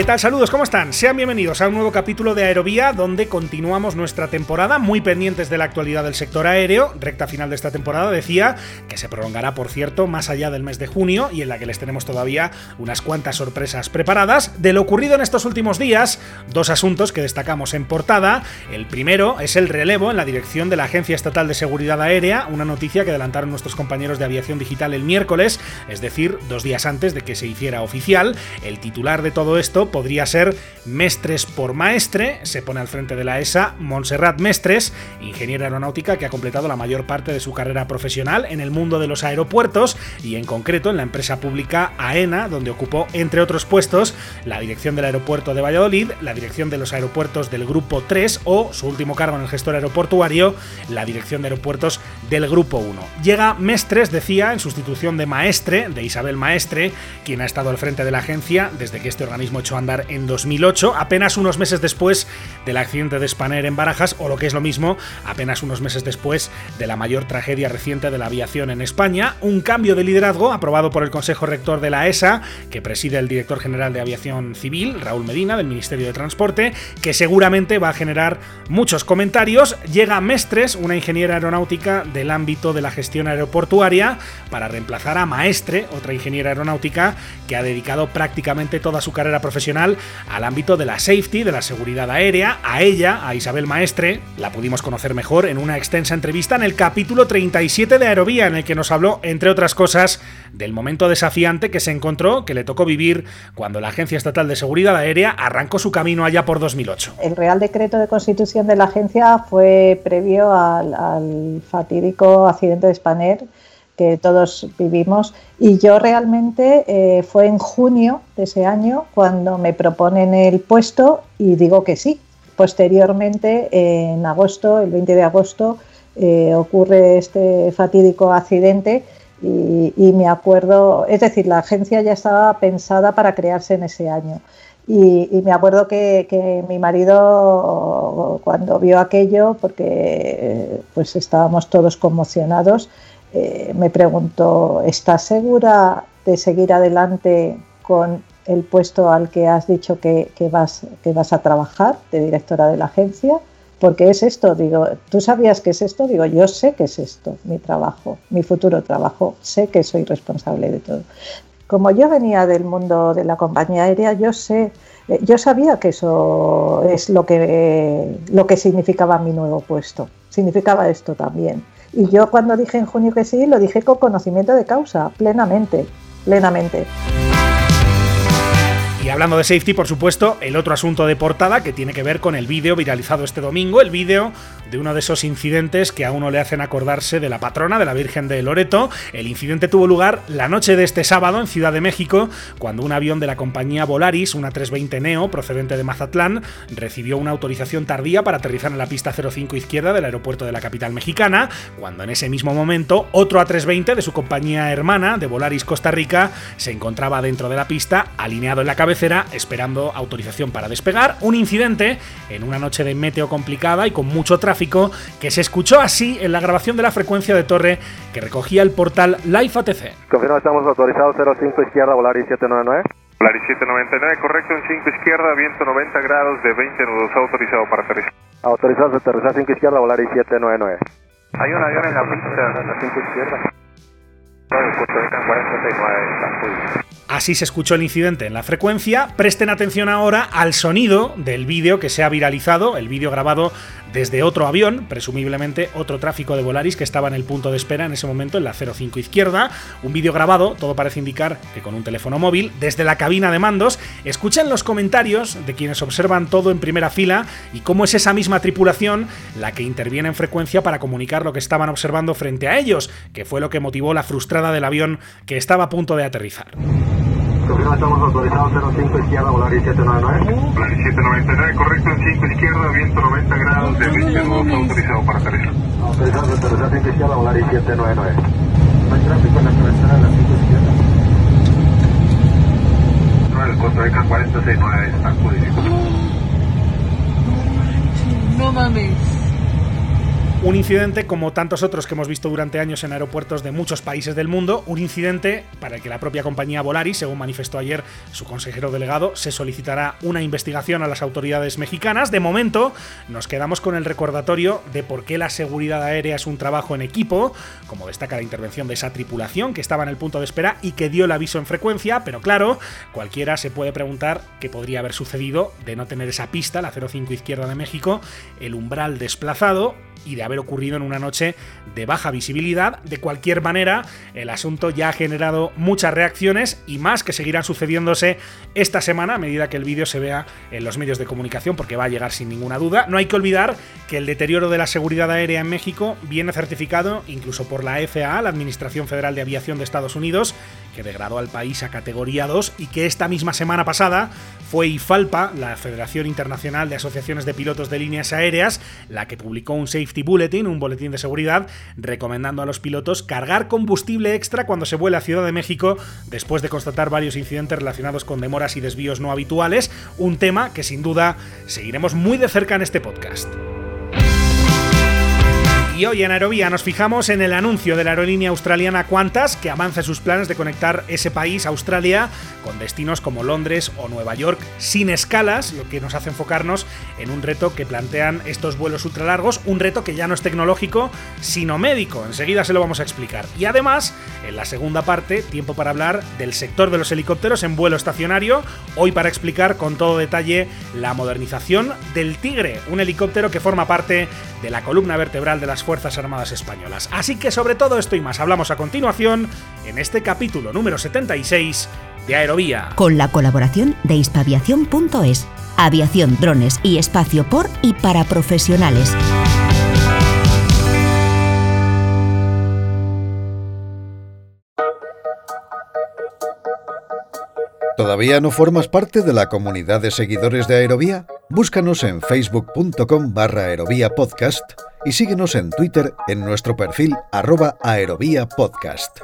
¿Qué tal? Saludos, ¿cómo están? Sean bienvenidos a un nuevo capítulo de Aerovía donde continuamos nuestra temporada muy pendientes de la actualidad del sector aéreo. Recta final de esta temporada decía que se prolongará, por cierto, más allá del mes de junio y en la que les tenemos todavía unas cuantas sorpresas preparadas. De lo ocurrido en estos últimos días, dos asuntos que destacamos en portada. El primero es el relevo en la dirección de la Agencia Estatal de Seguridad Aérea, una noticia que adelantaron nuestros compañeros de aviación digital el miércoles, es decir, dos días antes de que se hiciera oficial. El titular de todo esto podría ser Mestres por Maestre, se pone al frente de la ESA Montserrat Mestres, ingeniera aeronáutica que ha completado la mayor parte de su carrera profesional en el mundo de los aeropuertos y en concreto en la empresa pública AENA, donde ocupó, entre otros puestos, la dirección del aeropuerto de Valladolid, la dirección de los aeropuertos del Grupo 3 o, su último cargo en el gestor aeroportuario, la dirección de aeropuertos del Grupo 1. Llega Mestres, decía, en sustitución de Maestre, de Isabel Maestre, quien ha estado al frente de la agencia desde que este organismo echó andar en 2008, apenas unos meses después del accidente de Spanair en Barajas, o lo que es lo mismo, apenas unos meses después de la mayor tragedia reciente de la aviación en España, un cambio de liderazgo aprobado por el Consejo Rector de la ESA, que preside el director general de Aviación Civil, Raúl Medina, del Ministerio de Transporte, que seguramente va a generar muchos comentarios. Llega Mestres, una ingeniera aeronáutica del ámbito de la gestión aeroportuaria, para reemplazar a Maestre, otra ingeniera aeronáutica que ha dedicado prácticamente toda su carrera profesional al ámbito de la safety, de la seguridad aérea. A ella, a Isabel Maestre, la pudimos conocer mejor en una extensa entrevista en el capítulo 37 de Aerovía, en el que nos habló, entre otras cosas, del momento desafiante que se encontró, que le tocó vivir cuando la Agencia Estatal de Seguridad Aérea arrancó su camino allá por 2008. El Real Decreto de Constitución de la agencia fue previo al, al fatídico accidente de Spanair que todos vivimos. Y yo realmente eh, fue en junio de ese año cuando me proponen el puesto y digo que sí. Posteriormente, en agosto, el 20 de agosto, eh, ocurre este fatídico accidente y, y, me acuerdo, es decir, la agencia ya estaba pensada para crearse en ese año. Y, me acuerdo que, que, mi marido, cuando vio aquello, porque pues estábamos todos conmocionados, eh, me preguntó, ¿estás segura de seguir adelante con el puesto al que has dicho que, que, vas, que vas a trabajar, de directora de la agencia? Porque es esto, digo, ¿tú sabías que es esto? Digo, yo sé que es esto, mi trabajo, mi futuro trabajo, sé que soy responsable de todo. Como yo venía del mundo de la compañía aérea, yo sé, eh, yo sabía que eso es lo que, lo que significaba mi nuevo puesto, significaba esto también. Y yo cuando dije en junio que sí, lo dije con conocimiento de causa, plenamente, plenamente. Y hablando de safety, por supuesto, el otro asunto de portada que tiene que ver con el vídeo viralizado este domingo, el vídeo de uno de esos incidentes que a uno le hacen acordarse de la patrona de la Virgen de Loreto. El incidente tuvo lugar la noche de este sábado en Ciudad de México, cuando un avión de la compañía Volaris, una 320 Neo, procedente de Mazatlán, recibió una autorización tardía para aterrizar en la pista 05 izquierda del aeropuerto de la capital mexicana, cuando en ese mismo momento otro A320 de su compañía hermana, de Volaris Costa Rica, se encontraba dentro de la pista, alineado en la cabecera, esperando autorización para despegar. Un incidente en una noche de meteo complicada y con mucho tráfico que se escuchó así en la grabación de la frecuencia de torre que recogía el portal Live ATC. Confirma, estamos autorizados 05 izquierda, Volaris 799. Volaris 799, correcto, en 5 izquierda, viento 90 grados de 20 nudos, autorizado para aterrizar. Autorizados a aterrizar 5 izquierda, Volaris 799. Hay un avión en la pista, en la 5 izquierda. Así se escuchó el incidente en la frecuencia. Presten atención ahora al sonido del vídeo que se ha viralizado, el vídeo grabado desde otro avión, presumiblemente otro tráfico de Volaris que estaba en el punto de espera en ese momento en la 05 izquierda. Un vídeo grabado, todo parece indicar que con un teléfono móvil, desde la cabina de mandos. Escuchan los comentarios de quienes observan todo en primera fila y cómo es esa misma tripulación la que interviene en frecuencia para comunicar lo que estaban observando frente a ellos, que fue lo que motivó la frustrada del avión que estaba a punto de aterrizar. Confirma, estamos autorizados 05 izquierda, Volaris 799. Volaris 799, correcto, en 5 izquierda, viento 90 grados de 20 nudos, autorizado para aterrizar. Autorizados a aterrizar 5 izquierda, Volaris 799. No hay tráfico en la cabecera de la 5 izquierda. No, el Costa Rica 469 está codificado. No mames. Un incidente como tantos otros que hemos visto durante años en aeropuertos de muchos países del mundo, un incidente para el que la propia compañía Volaris, según manifestó ayer su consejero delegado, se solicitará una investigación a las autoridades mexicanas. De momento, nos quedamos con el recordatorio de por qué la seguridad aérea es un trabajo en equipo, como destaca la intervención de esa tripulación que estaba en el punto de espera y que dio el aviso en frecuencia, pero claro, cualquiera se puede preguntar qué podría haber sucedido de no tener esa pista, la 05 izquierda de México, el umbral desplazado y de haber ocurrido en una noche de baja visibilidad. De cualquier manera, el asunto ya ha generado muchas reacciones y más que seguirán sucediéndose esta semana a medida que el vídeo se vea en los medios de comunicación porque va a llegar sin ninguna duda. No hay que olvidar que el deterioro de la seguridad aérea en México viene certificado incluso por la FAA, la Administración Federal de Aviación de Estados Unidos, que degradó al país a categoría 2 y que esta misma semana pasada fue IFALPA, la Federación Internacional de Asociaciones de Pilotos de Líneas Aéreas, la que publicó un Safety Bulletin, un boletín de seguridad, recomendando a los pilotos cargar combustible extra cuando se vuela a Ciudad de México después de constatar varios incidentes relacionados con demoras y desvíos no habituales, un tema que sin duda seguiremos muy de cerca en este podcast. Hoy en Aerovía nos fijamos en el anuncio de la aerolínea australiana Qantas que avanza sus planes de conectar ese país, Australia, con destinos como Londres o Nueva York sin escalas, lo que nos hace enfocarnos en un reto que plantean estos vuelos ultralargos, un reto que ya no es tecnológico, sino médico. Enseguida se lo vamos a explicar. Y además, en la segunda parte, tiempo para hablar del sector de los helicópteros en vuelo estacionario, hoy para explicar con todo detalle la modernización del Tigre, un helicóptero que forma parte de la columna vertebral de las Fuerzas Armadas Españolas. Así que sobre todo esto y más hablamos a continuación en este capítulo número 76 de Aerovía. Con la colaboración de hispaviación.es, aviación, drones y espacio por y para profesionales. ¿Todavía no formas parte de la comunidad de seguidores de Aerovía? Búscanos en facebook.com barra aerovía podcast y síguenos en Twitter en nuestro perfil arroba aerovía podcast.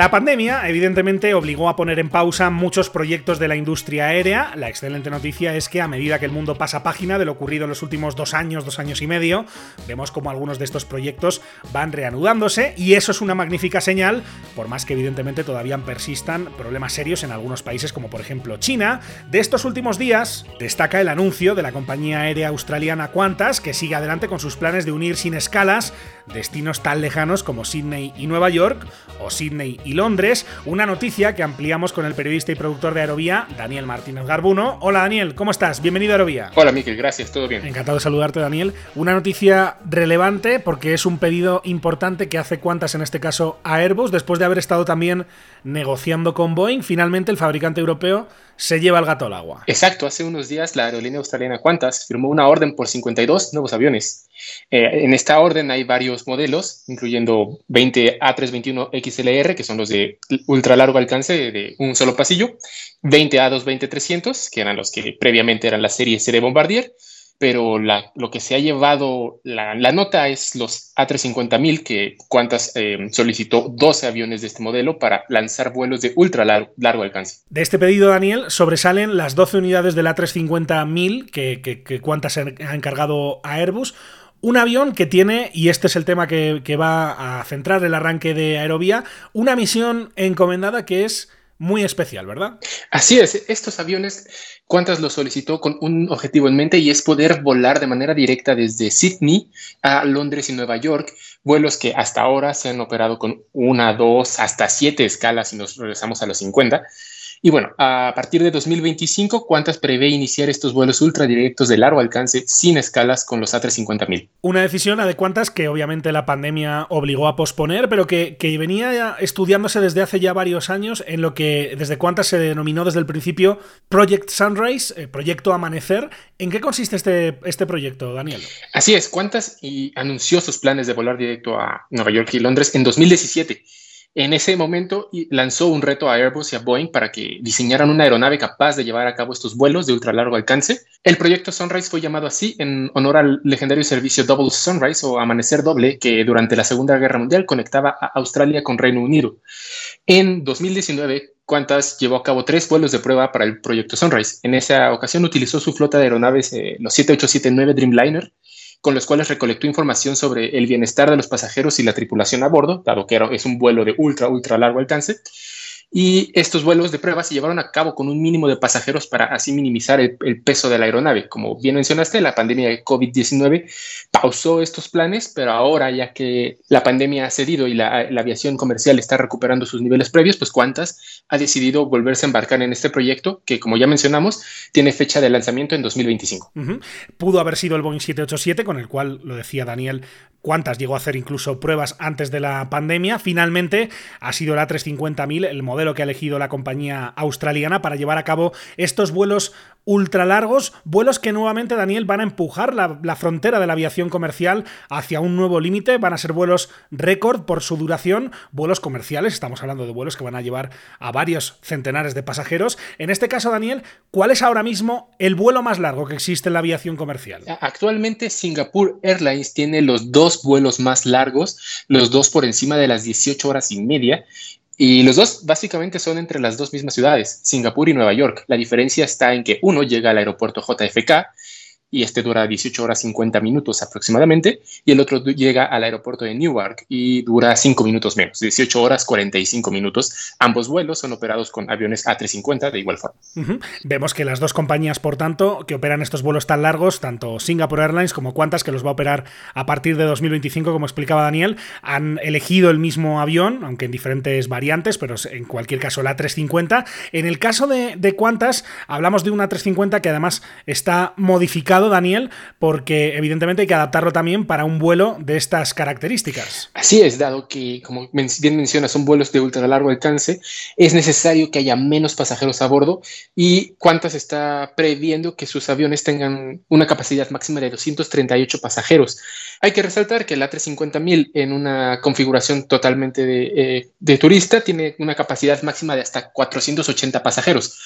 La pandemia, evidentemente, obligó a poner en pausa muchos proyectos de la industria aérea. La excelente noticia es que a medida que el mundo pasa página de lo ocurrido en los últimos dos años, dos años y medio, vemos como algunos de estos proyectos van reanudándose y eso es una magnífica señal, por más que evidentemente todavía persistan problemas serios en algunos países como por ejemplo China. De estos últimos días destaca el anuncio de la compañía aérea australiana Qantas, que sigue adelante con sus planes de unir sin escalas destinos tan lejanos como Sydney y Nueva York, o Sydney y Londres, una noticia que ampliamos con el periodista y productor de Aerovía, Daniel Martínez Garbuno. Hola Daniel, ¿cómo estás? Bienvenido a Aerovía. Hola Miquel, gracias, todo bien. Encantado de saludarte Daniel. Una noticia relevante porque es un pedido importante que hace cuantas en este caso a Airbus, después de haber estado también negociando con Boeing, finalmente el fabricante europeo se lleva el gato al agua. Exacto, hace unos días la aerolínea australiana Qantas firmó una orden por 52 nuevos aviones. Eh, en esta orden hay varios modelos, incluyendo 20 A321 XLR, que son los de ultra largo alcance de un solo pasillo, 20 A220 300, que eran los que previamente eran la serie C de Bombardier, pero lo que se ha llevado la, nota es los A350.000, que Qantas eh, solicitó 12 aviones de este modelo para lanzar vuelos de ultra largo, alcance. De este pedido, Daniel, sobresalen las 12 unidades del A350.000 que, que, que ha encargado a Airbus. Un avión que tiene, y este es el tema que, que va a centrar el arranque de Aerovía, una misión encomendada que es muy especial, ¿verdad? Así es, estos aviones, Qantas los solicitó con un objetivo en mente y es poder volar de manera directa desde Sydney a Londres y Nueva York, vuelos que hasta ahora se han operado con una, dos, hasta siete escalas si nos regresamos a los 50 y bueno, a partir de 2025, ¿cuántas prevé iniciar estos vuelos ultradirectos de largo alcance sin escalas con los A350.000? Una decisión a de cuántas que obviamente la pandemia obligó a posponer, pero que, venía estudiándose desde hace ya varios años en lo que desde cuántas se denominó desde el principio Project Sunrise, eh, Proyecto Amanecer. ¿En qué consiste este, este proyecto, Daniel? Así es, ¿cuántas y anunció sus planes de volar directo a Nueva York y Londres en 2017? En ese momento lanzó un reto a Airbus y a Boeing para que diseñaran una aeronave capaz de llevar a cabo estos vuelos de ultra largo alcance. El proyecto Sunrise fue llamado así en honor al legendario servicio Double Sunrise o Amanecer Doble que durante la Segunda Guerra Mundial conectaba a Australia con Reino Unido. En 2019, Qantas llevó a cabo tres vuelos de prueba para el proyecto Sunrise. En esa ocasión utilizó su flota de aeronaves, eh, los 7879 Dreamliner, con los cuales recolectó información sobre el bienestar de los pasajeros y la tripulación a bordo, dado que es un vuelo de ultra, ultra largo alcance. Y estos vuelos de prueba se llevaron a cabo con un mínimo de pasajeros para así minimizar el, peso de la aeronave. Como bien mencionaste, la pandemia de COVID-19 pausó estos planes, pero ahora ya que la pandemia ha cedido y la, aviación comercial está recuperando sus niveles previos, pues Qantas ha decidido volverse a embarcar en este proyecto que, como ya mencionamos, tiene fecha de lanzamiento en 2025. Pudo haber sido el Boeing 787, con el cual, lo decía Daniel, Qantas llegó a hacer incluso pruebas antes de la pandemia. Finalmente ha sido la 350.000 el modelo que ha elegido la compañía australiana para llevar a cabo estos vuelos ultra largos, vuelos que nuevamente, Daniel, van a empujar la, frontera de la aviación comercial hacia un nuevo límite, van a ser vuelos récord por su duración, vuelos comerciales, estamos hablando de vuelos que van a llevar a varios centenares de pasajeros. En este caso, Daniel, ¿cuál es ahora mismo el vuelo más largo que existe en la aviación comercial? Actualmente Singapore Airlines tiene los dos vuelos más largos, los dos por encima de las 18 horas y media, y los dos básicamente son entre las dos mismas ciudades, Singapur y Nueva York. La diferencia está en que uno llega al aeropuerto JFK y este dura 18 horas 50 minutos aproximadamente, y el otro llega al aeropuerto de Newark y dura 5 minutos menos, 18 horas 45 minutos. Ambos vuelos son operados con aviones A350 de igual forma. Vemos que las dos compañías, por tanto, que operan estos vuelos tan largos, tanto Singapore Airlines como Qantas, que los va a operar a partir de 2025, como explicaba Daniel, han elegido el mismo avión, aunque en diferentes variantes, pero en cualquier caso la A350. En el caso de, de Qantas, hablamos de una A350 que además está modificada Daniel, porque evidentemente hay que adaptarlo también para un vuelo de estas características. Así es, dado que, como bien mencionas, son vuelos de ultra largo alcance, es necesario que haya menos pasajeros a bordo y Qantas está previendo que sus aviones tengan una capacidad máxima de 238 pasajeros. Hay que resaltar que el A350.000 en una configuración totalmente de, eh, de turista tiene una capacidad máxima de hasta 480 pasajeros.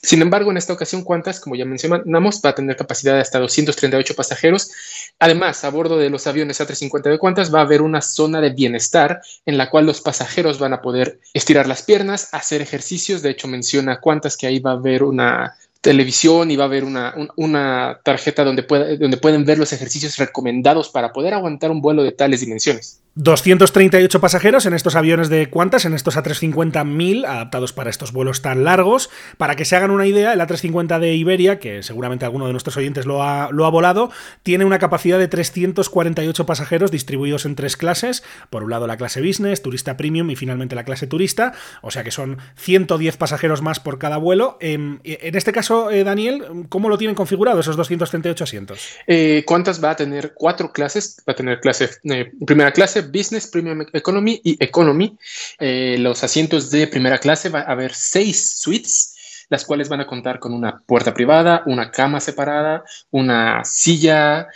Sin embargo, en esta ocasión, Qantas, como ya mencionamos, va a tener capacidad de hasta 238 pasajeros. Además, a bordo de los aviones A350 de Qantas va a haber una zona de bienestar en la cual los pasajeros van a poder estirar las piernas, hacer ejercicios. De hecho, menciona Qantas que ahí va a haber una televisión y va a haber una, una tarjeta donde, donde pueden ver los ejercicios recomendados para poder aguantar un vuelo de tales dimensiones. 238 pasajeros en estos aviones de Qantas, en estos A350-1000, adaptados para estos vuelos tan largos. Para que se hagan una idea, el A350 de Iberia, que seguramente alguno de nuestros oyentes lo ha, lo ha volado, tiene una capacidad de 348 pasajeros distribuidos en tres clases. Por un lado la clase business, turista premium y finalmente la clase turista. O sea que son 110 pasajeros más por cada vuelo. En, este caso, eh, Daniel, ¿cómo lo tienen configurado esos 238 asientos? Eh, Qantas va a tener cuatro clases. Va a tener clase, eh, primera clase, Business, Premium Economy y Economy. Eh, los asientos de primera clase va a haber seis suites las cuales van a contar con una puerta privada, una cama separada, una silla,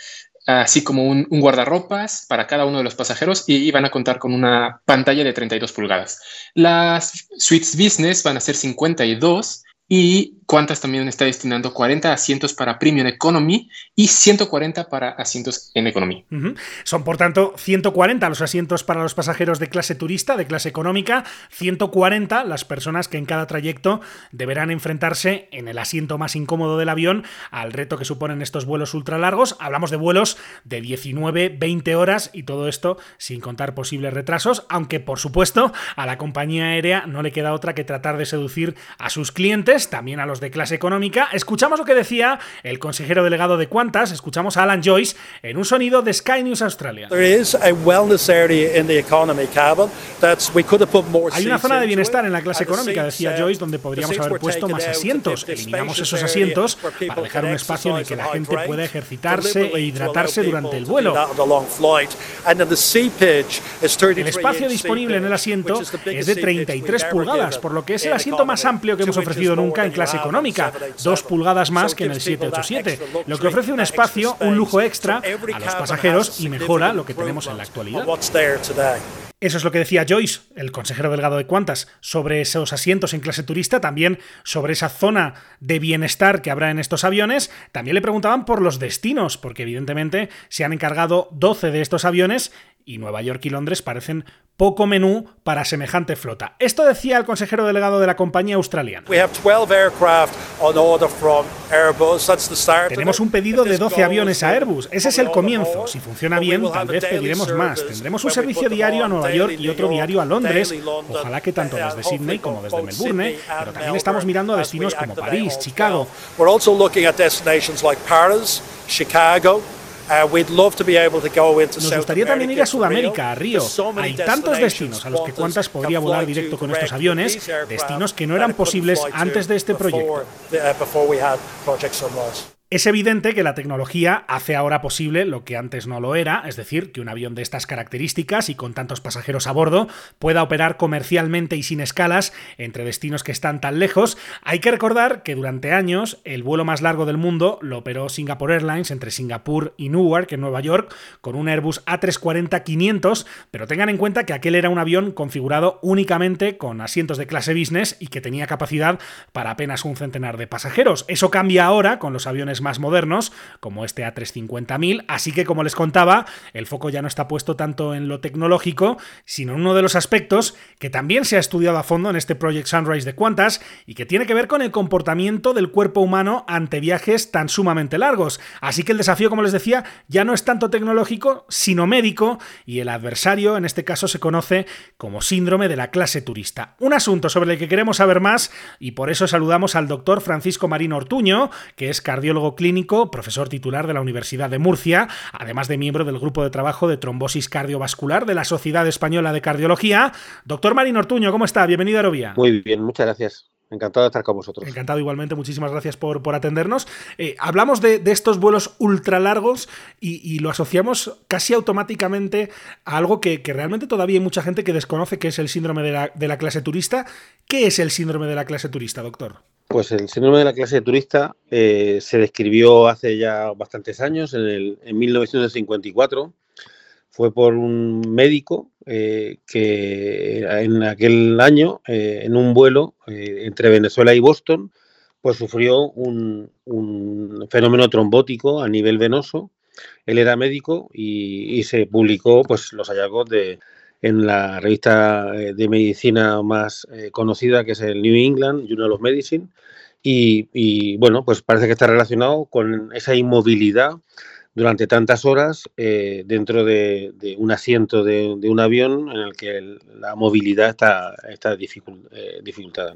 así como un, guardarropas para cada uno de los pasajeros y, y, van a contar con una pantalla de 32 pulgadas. Las suites business van a ser 52 y Qantas también está destinando 40 asientos para Premium Economy y 140 para asientos en Economy. Son, por tanto, 140 los asientos para los pasajeros de clase turista, de clase económica, 140 las personas que en cada trayecto deberán enfrentarse en el asiento más incómodo del avión al reto que suponen estos vuelos ultra largos. Hablamos de vuelos de 19, 20 horas y todo esto sin contar posibles retrasos, aunque por supuesto a la compañía aérea no le queda otra que tratar de seducir a sus clientes, también a los de clase económica, escuchamos lo que decía el consejero delegado de Qantas, escuchamos a Alan Joyce en un sonido de Sky News Australia. Hay una zona de bienestar en la clase económica, decía Joyce, donde podríamos haber puesto más asientos. Eliminamos esos asientos para dejar un espacio en el que la gente pueda ejercitarse e hidratarse durante el vuelo. El espacio disponible en el asiento es de 33 pulgadas, por lo que es el asiento más amplio que hemos ofrecido nunca en clase económica dos pulgadas más que en el 787, lo que ofrece un espacio, un lujo extra a los pasajeros y mejora lo que tenemos en la actualidad. Eso es lo que decía Joyce, el consejero delgado de Qantas, sobre esos asientos en clase turista, también sobre esa zona de bienestar que habrá en estos aviones. También le preguntaban por los destinos, porque evidentemente se han encargado 12 de estos aviones y Nueva York y Londres parecen poco menú para semejante flota. Esto decía el consejero delegado de la compañía australiana. Tenemos un pedido de 12 aviones a Airbus. Ese es el comienzo. Si funciona bien, tal vez pediremos más. Tendremos un servicio diario a Nueva York y otro diario a Londres. Ojalá que tanto desde Sydney como desde Melbourne. Pero también estamos mirando a destinos como París, Chicago. Chicago, nos gustaría también ir a Sudamérica, a Río. Hay tantos destinos a los que Qantas podría volar directo con estos aviones, destinos que no eran posibles antes de este proyecto. Es evidente que la tecnología hace ahora posible lo que antes no lo era, es decir, que un avión de estas características y con tantos pasajeros a bordo pueda operar comercialmente y sin escalas entre destinos que están tan lejos. Hay que recordar que durante años el vuelo más largo del mundo lo operó Singapore Airlines entre Singapur y Newark, en Nueva York, con un Airbus A340-500, pero tengan en cuenta que aquel era un avión configurado únicamente con asientos de clase business y que tenía capacidad para apenas un centenar de pasajeros. Eso cambia ahora con los aviones más modernos, como este A350.000, así que como les contaba, el foco ya no está puesto tanto en lo tecnológico, sino en uno de los aspectos que también se ha estudiado a fondo en este Project Sunrise de Qantas y que tiene que ver con el comportamiento del cuerpo humano ante viajes tan sumamente largos. Así que el desafío, como les decía, ya no es tanto tecnológico, sino médico, y el adversario en este caso se conoce como síndrome de la clase turista. Un asunto sobre el que queremos saber más y por eso saludamos al doctor Francisco Marino Ortuño, que es cardiólogo clínico, profesor titular de la Universidad de Murcia, además de miembro del grupo de trabajo de trombosis cardiovascular de la Sociedad Española de Cardiología. Doctor Marín Ortuño, ¿cómo está? Bienvenido a Aerovía. Muy bien, muchas gracias. Encantado de estar con vosotros. Encantado igualmente, muchísimas gracias por, por atendernos. Eh, hablamos de, estos vuelos ultra largos y, lo asociamos casi automáticamente a algo que, realmente todavía hay mucha gente que desconoce, que es el síndrome de la, de la clase turista. ¿Qué es el síndrome de la clase turista, doctor? Pues el síndrome de la clase turista eh, se describió hace ya bastantes años, en, el, en 1954. Fue por un médico eh, que en aquel año, eh, en un vuelo entre Venezuela y Boston, pues sufrió un, fenómeno trombótico a nivel venoso. Él era médico y, y se publicó pues, los hallazgos de, en la revista eh, de medicina más eh, conocida, que es el New England Journal of Medicine. Y, bueno, pues parece que está relacionado con esa inmovilidad durante tantas horas eh, dentro de, un asiento de, un avión en el que la movilidad está, está dificultada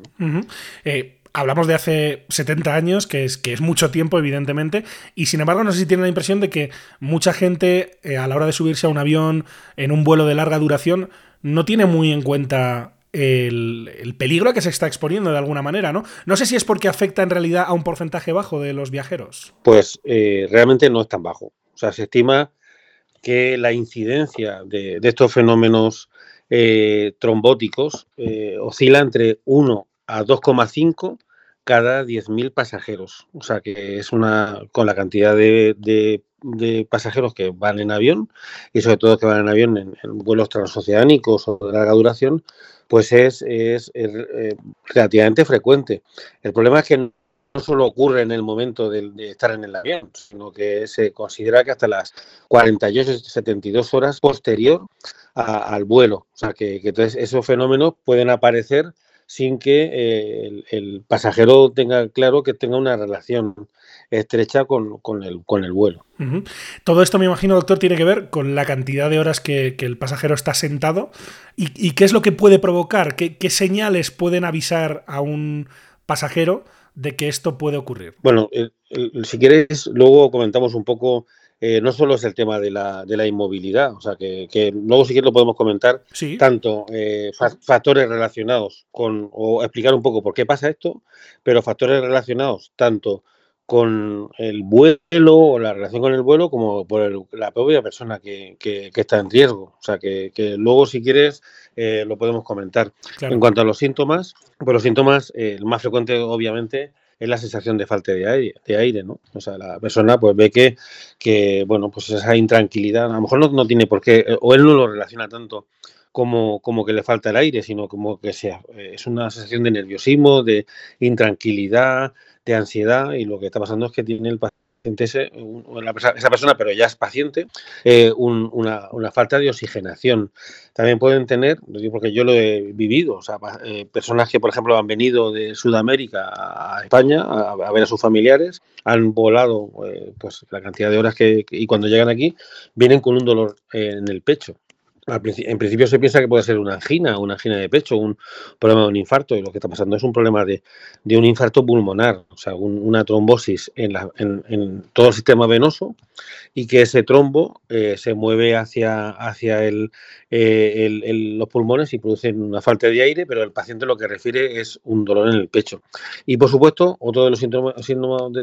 hablamos de hace 70 años, que es, que es mucho tiempo, evidentemente, y sin embargo no sé si tienen la impresión de que mucha gente eh, a la hora de subirse a un avión en un vuelo de larga duración no tiene muy en cuenta el, peligro a que se está exponiendo de alguna manera, ¿no? No sé si es porque afecta en realidad a un porcentaje bajo de los viajeros. Pues eh, realmente no es tan bajo. O sea, se estima que la incidencia de, estos fenómenos eh, trombóticos oscila entre 1 a 2,5 cada 10.000 pasajeros. O sea que es una, con la cantidad de, pasajeros que van en avión y sobre todo que van en avión en, vuelos transoceánicos o de larga duración, pues es, es, eh, relativamente frecuente. El problema es que no solo ocurre en el momento de, estar en el avión, sino que se considera que hasta las 48, 72 horas posterior al vuelo. O sea que, que entonces esos fenómenos pueden aparecer sin que eh, el, pasajero tenga claro que tenga una relación estrecha con, el, con el vuelo. Todo esto, me imagino, doctor, tiene que ver con la cantidad de horas que, el pasajero está sentado y, qué es lo que puede provocar, qué, señales pueden avisar a un pasajero de que esto puede ocurrir. Bueno, si quieres, luego comentamos un poco eh, no solo es el tema de la, de la inmovilidad, o sea, que, luego sí que lo podemos comentar, tanto eh, factores relacionados con, o explicar un poco por qué pasa esto, pero factores relacionados tanto con el vuelo o la relación con el vuelo como por la propia persona que, está en riesgo. O sea, que, luego si quieres eh, lo podemos comentar. En cuanto a los síntomas, pues los síntomas, el más frecuente obviamente es la sensación de falta de aire, de aire, ¿no? O sea, la persona pues ve que, que bueno, pues esa intranquilidad, a lo mejor no, no tiene por qué, o él no lo relaciona tanto como, como que le falta el aire, sino como que sea, eh, es una sensación de nerviosismo, de intranquilidad, de ansiedad, y lo que está pasando es que tiene el paciente esa persona, pero ya es paciente, eh, una, falta de oxigenación. También pueden tener, porque yo lo he vivido, o sea, eh, personas que, por ejemplo, han venido de Sudamérica a España a, ver a sus familiares, han volado pues la cantidad de horas que, y cuando llegan aquí vienen con un dolor en el pecho en principio se piensa que puede ser una angina, una angina de pecho, un problema de un infarto, y lo que está pasando es un problema de, un infarto pulmonar, o sea, una trombosis en, todo el sistema venoso y que ese trombo eh, se mueve hacia, hacia eh, los pulmones y produce una falta de aire, pero el paciente lo que refiere es un dolor en el pecho. Y por supuesto, otro de los síntomas,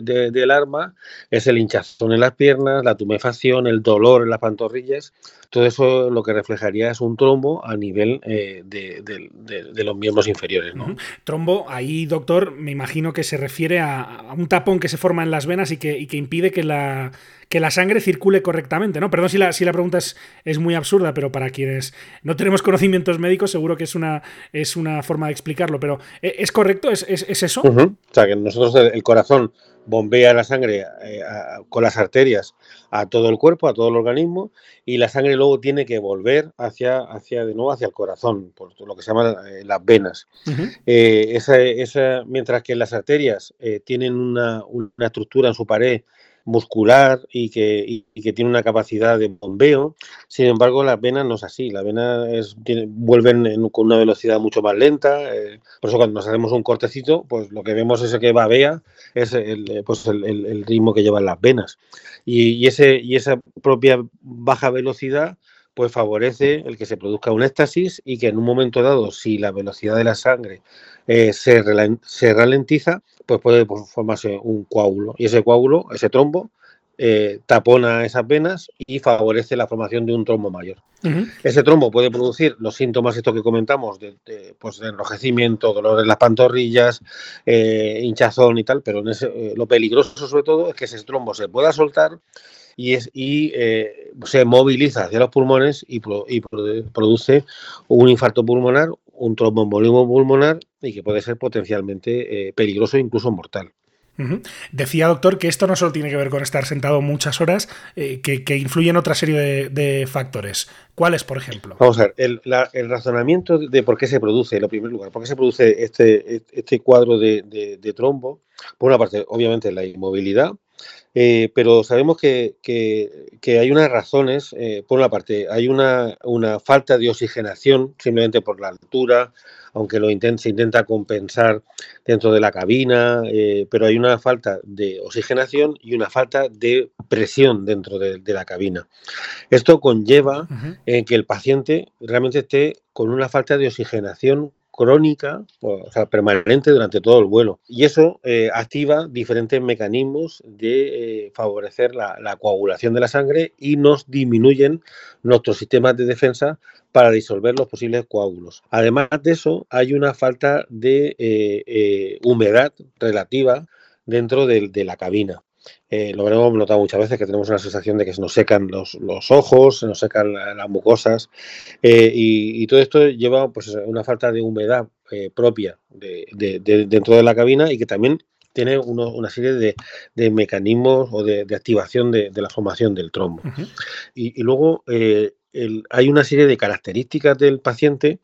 de, del arma es el hinchazón en las piernas, la tumefacción, el dolor en las pantorrillas, todo eso lo que reflejaría es un trombo a nivel eh, de, los miembros inferiores. Trombo, ahí, doctor, me imagino que se refiere a, un tapón que se forma en las venas y que impide que la, que la sangre circule correctamente, ¿no? Perdón si la, si la pregunta es, es, muy absurda, pero para quienes no tenemos conocimientos médicos, seguro que es una, es una forma de explicarlo, pero ¿e, ¿es correcto? ¿Es, es, eso? O sea, que nosotros el corazón bombea la sangre eh, con las arterias a todo el cuerpo, a todo el organismo, y la sangre luego tiene que volver hacia, hacia de nuevo hacia el corazón, por lo que se llaman eh, las venas. Eh, esa, mientras que las arterias tienen una, una estructura en su pared muscular y que, que, tiene una capacidad de bombeo. Sin embargo, las venas no es así. Las venas es, vuelven con una velocidad mucho más lenta. Eh, por eso cuando nos hacemos un cortecito, pues lo que vemos es que babea, es el, eh, pues el, ritmo que llevan las venas. Y, ese, y esa propia baja velocidad pues favorece el que se produzca un éxtasis y que en un momento dado, si la velocidad de la sangre eh, se, se ralentiza, pues puede formarse un coágulo. Y ese coágulo, ese trombo, eh, tapona esas venas y favorece la formación de un trombo mayor. Ese trombo puede producir los síntomas estos que comentamos, de, pues de enrojecimiento, dolor en las pantorrillas, eh, hinchazón y tal, pero en ese, eh, lo peligroso sobre todo es que ese trombo se pueda soltar y, es, y se moviliza hacia los pulmones y, y produce un infarto pulmonar, un tromboembolismo pulmonar y que puede ser potencialmente eh, peligroso e incluso mortal. Decía, doctor, que esto no solo tiene que ver con estar sentado muchas horas, eh, que, que, influyen otra serie de, factores. ¿Cuáles, por ejemplo? Vamos a ver, el, razonamiento de por qué se produce, en primer lugar, por qué se produce este, este cuadro de, trombo, por una parte, obviamente, la inmovilidad, eh, pero sabemos que, hay unas razones, por una parte, hay una, una falta de oxigenación simplemente por la altura, aunque lo intenta, se intenta compensar dentro de la cabina, eh, pero hay una falta de oxigenación y una falta de presión dentro de, la cabina. Esto conlleva que el paciente realmente esté con una falta de oxigenación crónica, o sea, permanente durante todo el vuelo. Y eso eh, activa diferentes mecanismos de eh, favorecer la, coagulación de la sangre y nos disminuyen nuestros sistemas de defensa para disolver los posibles coágulos. Además de eso, hay una falta de eh, humedad relativa dentro de la cabina. Eh, lo hemos notado muchas veces que tenemos una sensación de que se nos secan los, ojos, se nos secan las mucosas eh, y, todo esto lleva pues, una falta de humedad eh, propia de, dentro de la cabina y que también tiene una serie de, mecanismos o de, activación de, la formación del trombo. y, luego hay una serie de características del paciente,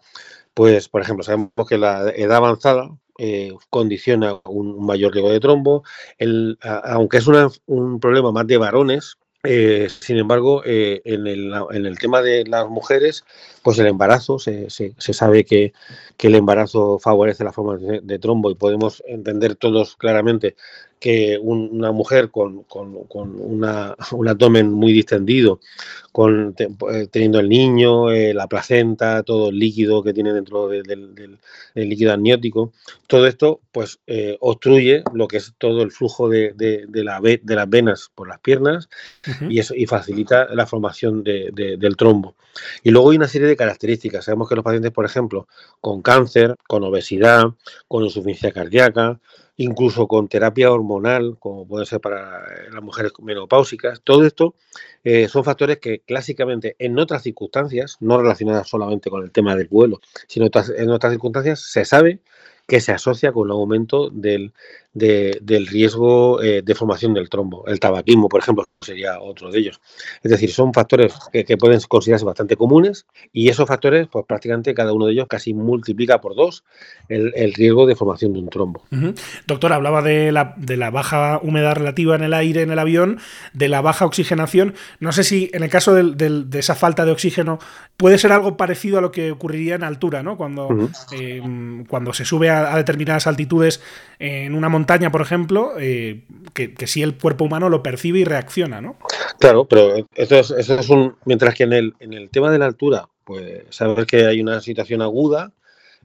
pues por ejemplo, sabemos que la edad avanzada, eh, condiciona un, mayor riesgo de trombo. El, aunque es un problema más de varones, eh, sin embargo, eh, en, el, en, el, tema de las mujeres, pues el embarazo, se, se, sabe que, que, el embarazo favorece la forma de, trombo y podemos entender todos claramente que una mujer con, con, con una, un abdomen muy distendido, con, eh, teniendo el niño, eh, la placenta, todo el líquido que tiene dentro del, líquido amniótico, todo esto pues eh, obstruye lo que es todo el flujo de, la, de las venas por las piernas y eso y facilita la formación del trombo. Y luego hay una serie de características. Sabemos que los pacientes, por ejemplo, con cáncer, con obesidad, con insuficiencia cardíaca, incluso con terapia hormonal, como puede ser para las mujeres menopáusicas, todo esto eh, son factores que clásicamente en otras circunstancias, no relacionadas solamente con el tema del vuelo, sino en otras circunstancias, se sabe que se asocia con un aumento del, del riesgo eh, de formación del trombo. El tabaquismo, por ejemplo, sería otro de ellos. Es decir, son factores que, pueden considerarse bastante comunes y esos factores, pues prácticamente cada uno de ellos casi multiplica por dos el, riesgo de formación de un trombo. Doctor, hablaba de la, de la baja humedad relativa en el aire en el avión, de la baja oxigenación. No sé si en el caso de esa falta de oxígeno puede ser algo parecido a lo que ocurriría en altura, ¿no? Cuando, eh, cuando se sube a, a determinadas altitudes en una montaña, por ejemplo, eh, que, que sí el cuerpo humano lo percibe y reacciona, ¿no? Claro, pero eso es, eso es un. Mientras que en el, en el tema de la altura, pues saber que hay una situación aguda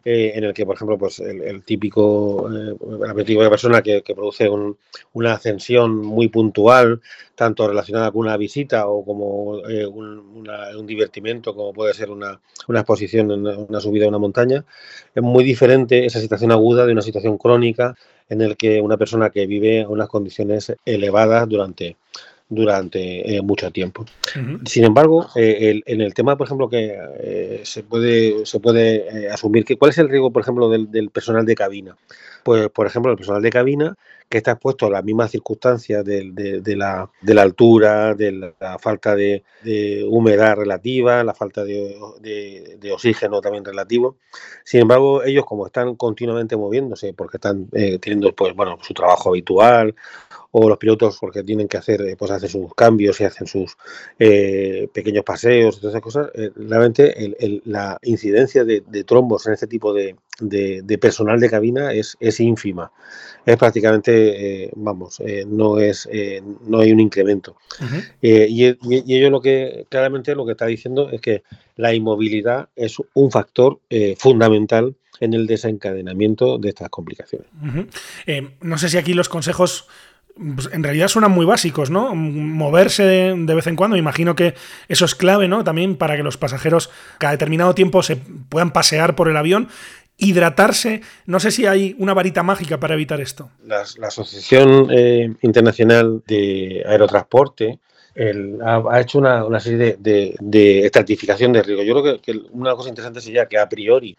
eh, en el que, por ejemplo, pues el, típico, eh, la típica persona que, produce una ascensión muy puntual, tanto relacionada con una visita o como eh, un, un, divertimento, como puede ser una, una exposición, una, una, subida a una montaña, es muy diferente esa situación aguda de una situación crónica en el que una persona que vive unas condiciones elevadas durante durante eh, mucho tiempo. Sin embargo, eh, en el tema, por ejemplo, que eh, se puede, se puede asumir que cuál es el riesgo, por ejemplo, del, personal de cabina. Pues, por ejemplo, el personal de cabina que está expuesto a las mismas circunstancias de, la, de la, altura, de la, falta de, humedad relativa, la falta de, oxígeno también relativo. Sin embargo, ellos como están continuamente moviéndose, porque están teniendo pues, bueno, su trabajo habitual o los pilotos porque tienen que hacer, eh, pues hacen sus cambios y hacen sus eh, pequeños paseos todas esas cosas, eh, realmente la incidencia de, trombos en este tipo de, personal de cabina es, es ínfima. Es prácticamente, vamos, no es no hay un incremento. y, y, ello lo que claramente lo que está diciendo es que la inmovilidad es un factor fundamental en el desencadenamiento de estas complicaciones. no sé si aquí los consejos pues, en realidad suenan muy básicos, ¿no? Moverse de, vez en cuando, imagino que eso es clave, ¿no? También para que los pasajeros cada determinado tiempo se puedan pasear por el avión. Hidratarse, no sé si hay una varita mágica para evitar esto. La, Asociación eh, Internacional de Aerotransporte ha, hecho una, serie de, estratificación de riesgo. Yo creo que, una cosa interesante sería que a priori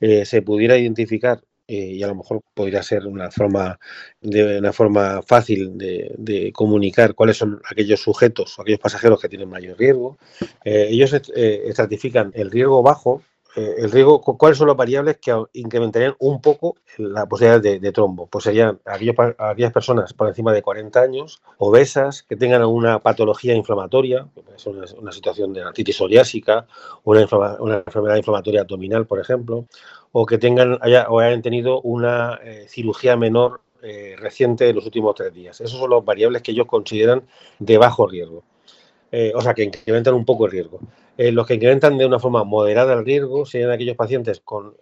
eh, se pudiera identificar eh, y a lo mejor podría ser una forma, de, una forma fácil de, comunicar cuáles son aquellos sujetos, aquellos pasajeros que tienen mayor riesgo. Ellos estratifican el riesgo bajo, el riesgo, cuáles son las variables que incrementarían un poco la posibilidad de, trombo. Pues serían aquellas personas por encima de 40 años, obesas, que tengan alguna patología inflamatoria, una, situación de artritis psoriásica, una, enfermedad inflamatoria abdominal, por ejemplo, o que tengan haya, o hayan tenido una eh, cirugía menor eh, reciente en los últimos tres días. Esos son las variables que ellos consideran de bajo riesgo. Eh, o sea, que incrementan un poco el riesgo. Los que incrementan de una forma moderada el riesgo serían aquellos pacientes con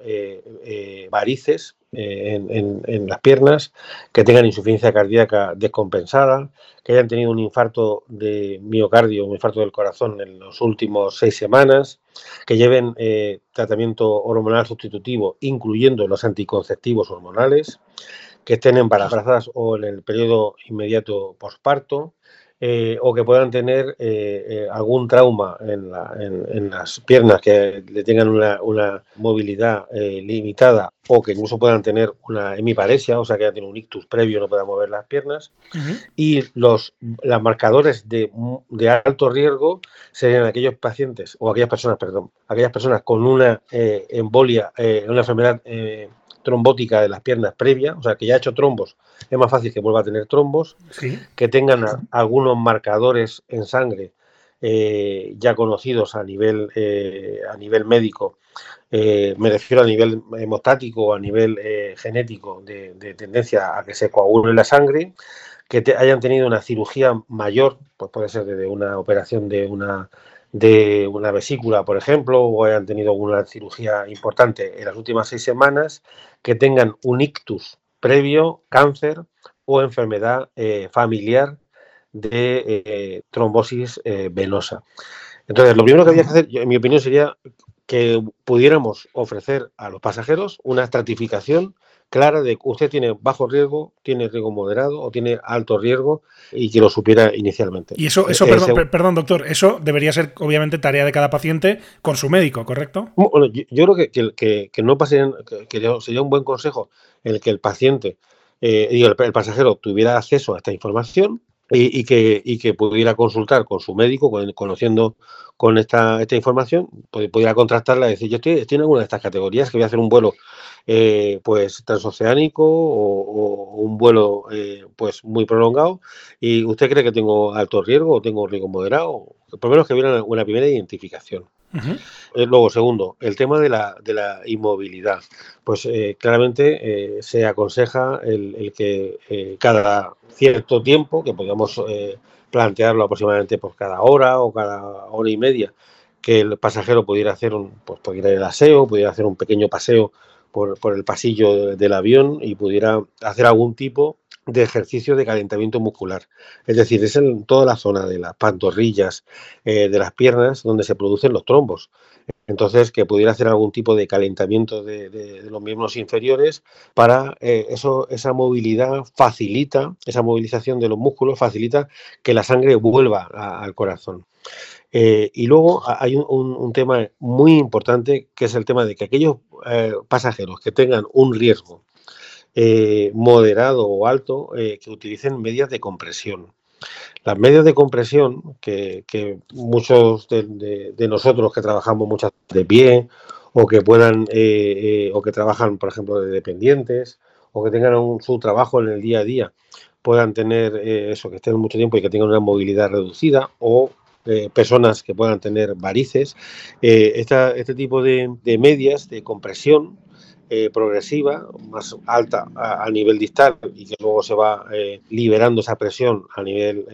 varices en, las piernas, que tengan insuficiencia cardíaca descompensada, que hayan tenido un infarto de miocardio, un infarto del corazón en los últimos seis semanas, que lleven eh, tratamiento hormonal sustitutivo, incluyendo los anticonceptivos hormonales, que estén embarazadas o en el periodo inmediato posparto, eh, o que puedan tener eh, algún trauma en, las piernas, que le tengan una, movilidad limitada o que incluso puedan tener una hemiparesia, o sea que ya tienen un ictus previo, no puedan mover las piernas. Y los, los marcadores de, alto riesgo serían aquellos pacientes, o aquellas personas, perdón, aquellas personas con una eh, embolia, eh, una enfermedad eh, trombótica de las piernas previa, o sea que ya ha hecho trombos, es más fácil que vuelva a tener trombos, que tengan algunos marcadores en sangre ya conocidos a nivel, a nivel médico. Eh, me refiero a nivel hemostático o a nivel eh, genético de, tendencia a que se coagule la sangre, que hayan tenido una cirugía mayor, pues puede ser de una operación de una, de una vesícula, por ejemplo, o hayan tenido una cirugía importante en las últimas seis semanas, que tengan un ictus previo, cáncer o enfermedad eh, familiar de trombosis venosa. Entonces, lo primero que había que hacer, en mi opinión, sería que pudiéramos ofrecer a los pasajeros una estratificación clara de que usted tiene bajo riesgo, tiene riesgo moderado o tiene alto riesgo y que lo supiera inicialmente. Y eso, eso eh, perdón, doctor, eso debería ser obviamente tarea de cada paciente con su médico, ¿correcto? Bueno, yo, creo que, que, no pasen, que, sería un buen consejo en el que el paciente eh, y el, pasajero tuviera acceso a esta información y, que, y, que, pudiera consultar con su médico, conociendo con esta, esta información, pudiera contrastarla y decir, yo estoy, en alguna de estas categorías, que voy a hacer un vuelo eh, pues transoceánico o, un vuelo eh, pues muy prolongado y usted cree que tengo alto riesgo o tengo riesgo moderado, por lo menos que hubiera una primera identificación. Eh, luego, segundo, el tema de la, de la inmovilidad. Pues claramente se aconseja el, que cada cierto tiempo, que podamos plantearlo aproximadamente por cada hora o cada hora y media, que el pasajero pudiera hacer un, pues pudiera ir aseo, pudiera hacer un pequeño paseo por, el pasillo del avión y pudiera hacer algún tipo de ejercicio de calentamiento muscular. Es decir, es en toda la zona de las pantorrillas, eh, de las piernas, donde se producen los trombos. Entonces, que pudiera hacer algún tipo de calentamiento de, los miembros inferiores para eh, eso, esa movilidad facilita, esa movilización de los músculos facilita que la sangre vuelva al corazón. Eh, y luego hay un, tema muy importante que es el tema de que aquellos pasajeros que tengan un riesgo eh, moderado o alto, que utilicen medias de compresión. Las medias de compresión que, muchos de, nosotros que trabajamos muchas de pie o que puedan o que trabajan, por ejemplo, de dependientes o que tengan su trabajo en el día a día puedan tener eso, que estén mucho tiempo y que tengan una movilidad reducida o personas que puedan tener varices. Eh, este tipo de, medias de compresión eh, progresiva, más alta a, nivel distal y que luego se va eh, liberando esa presión a nivel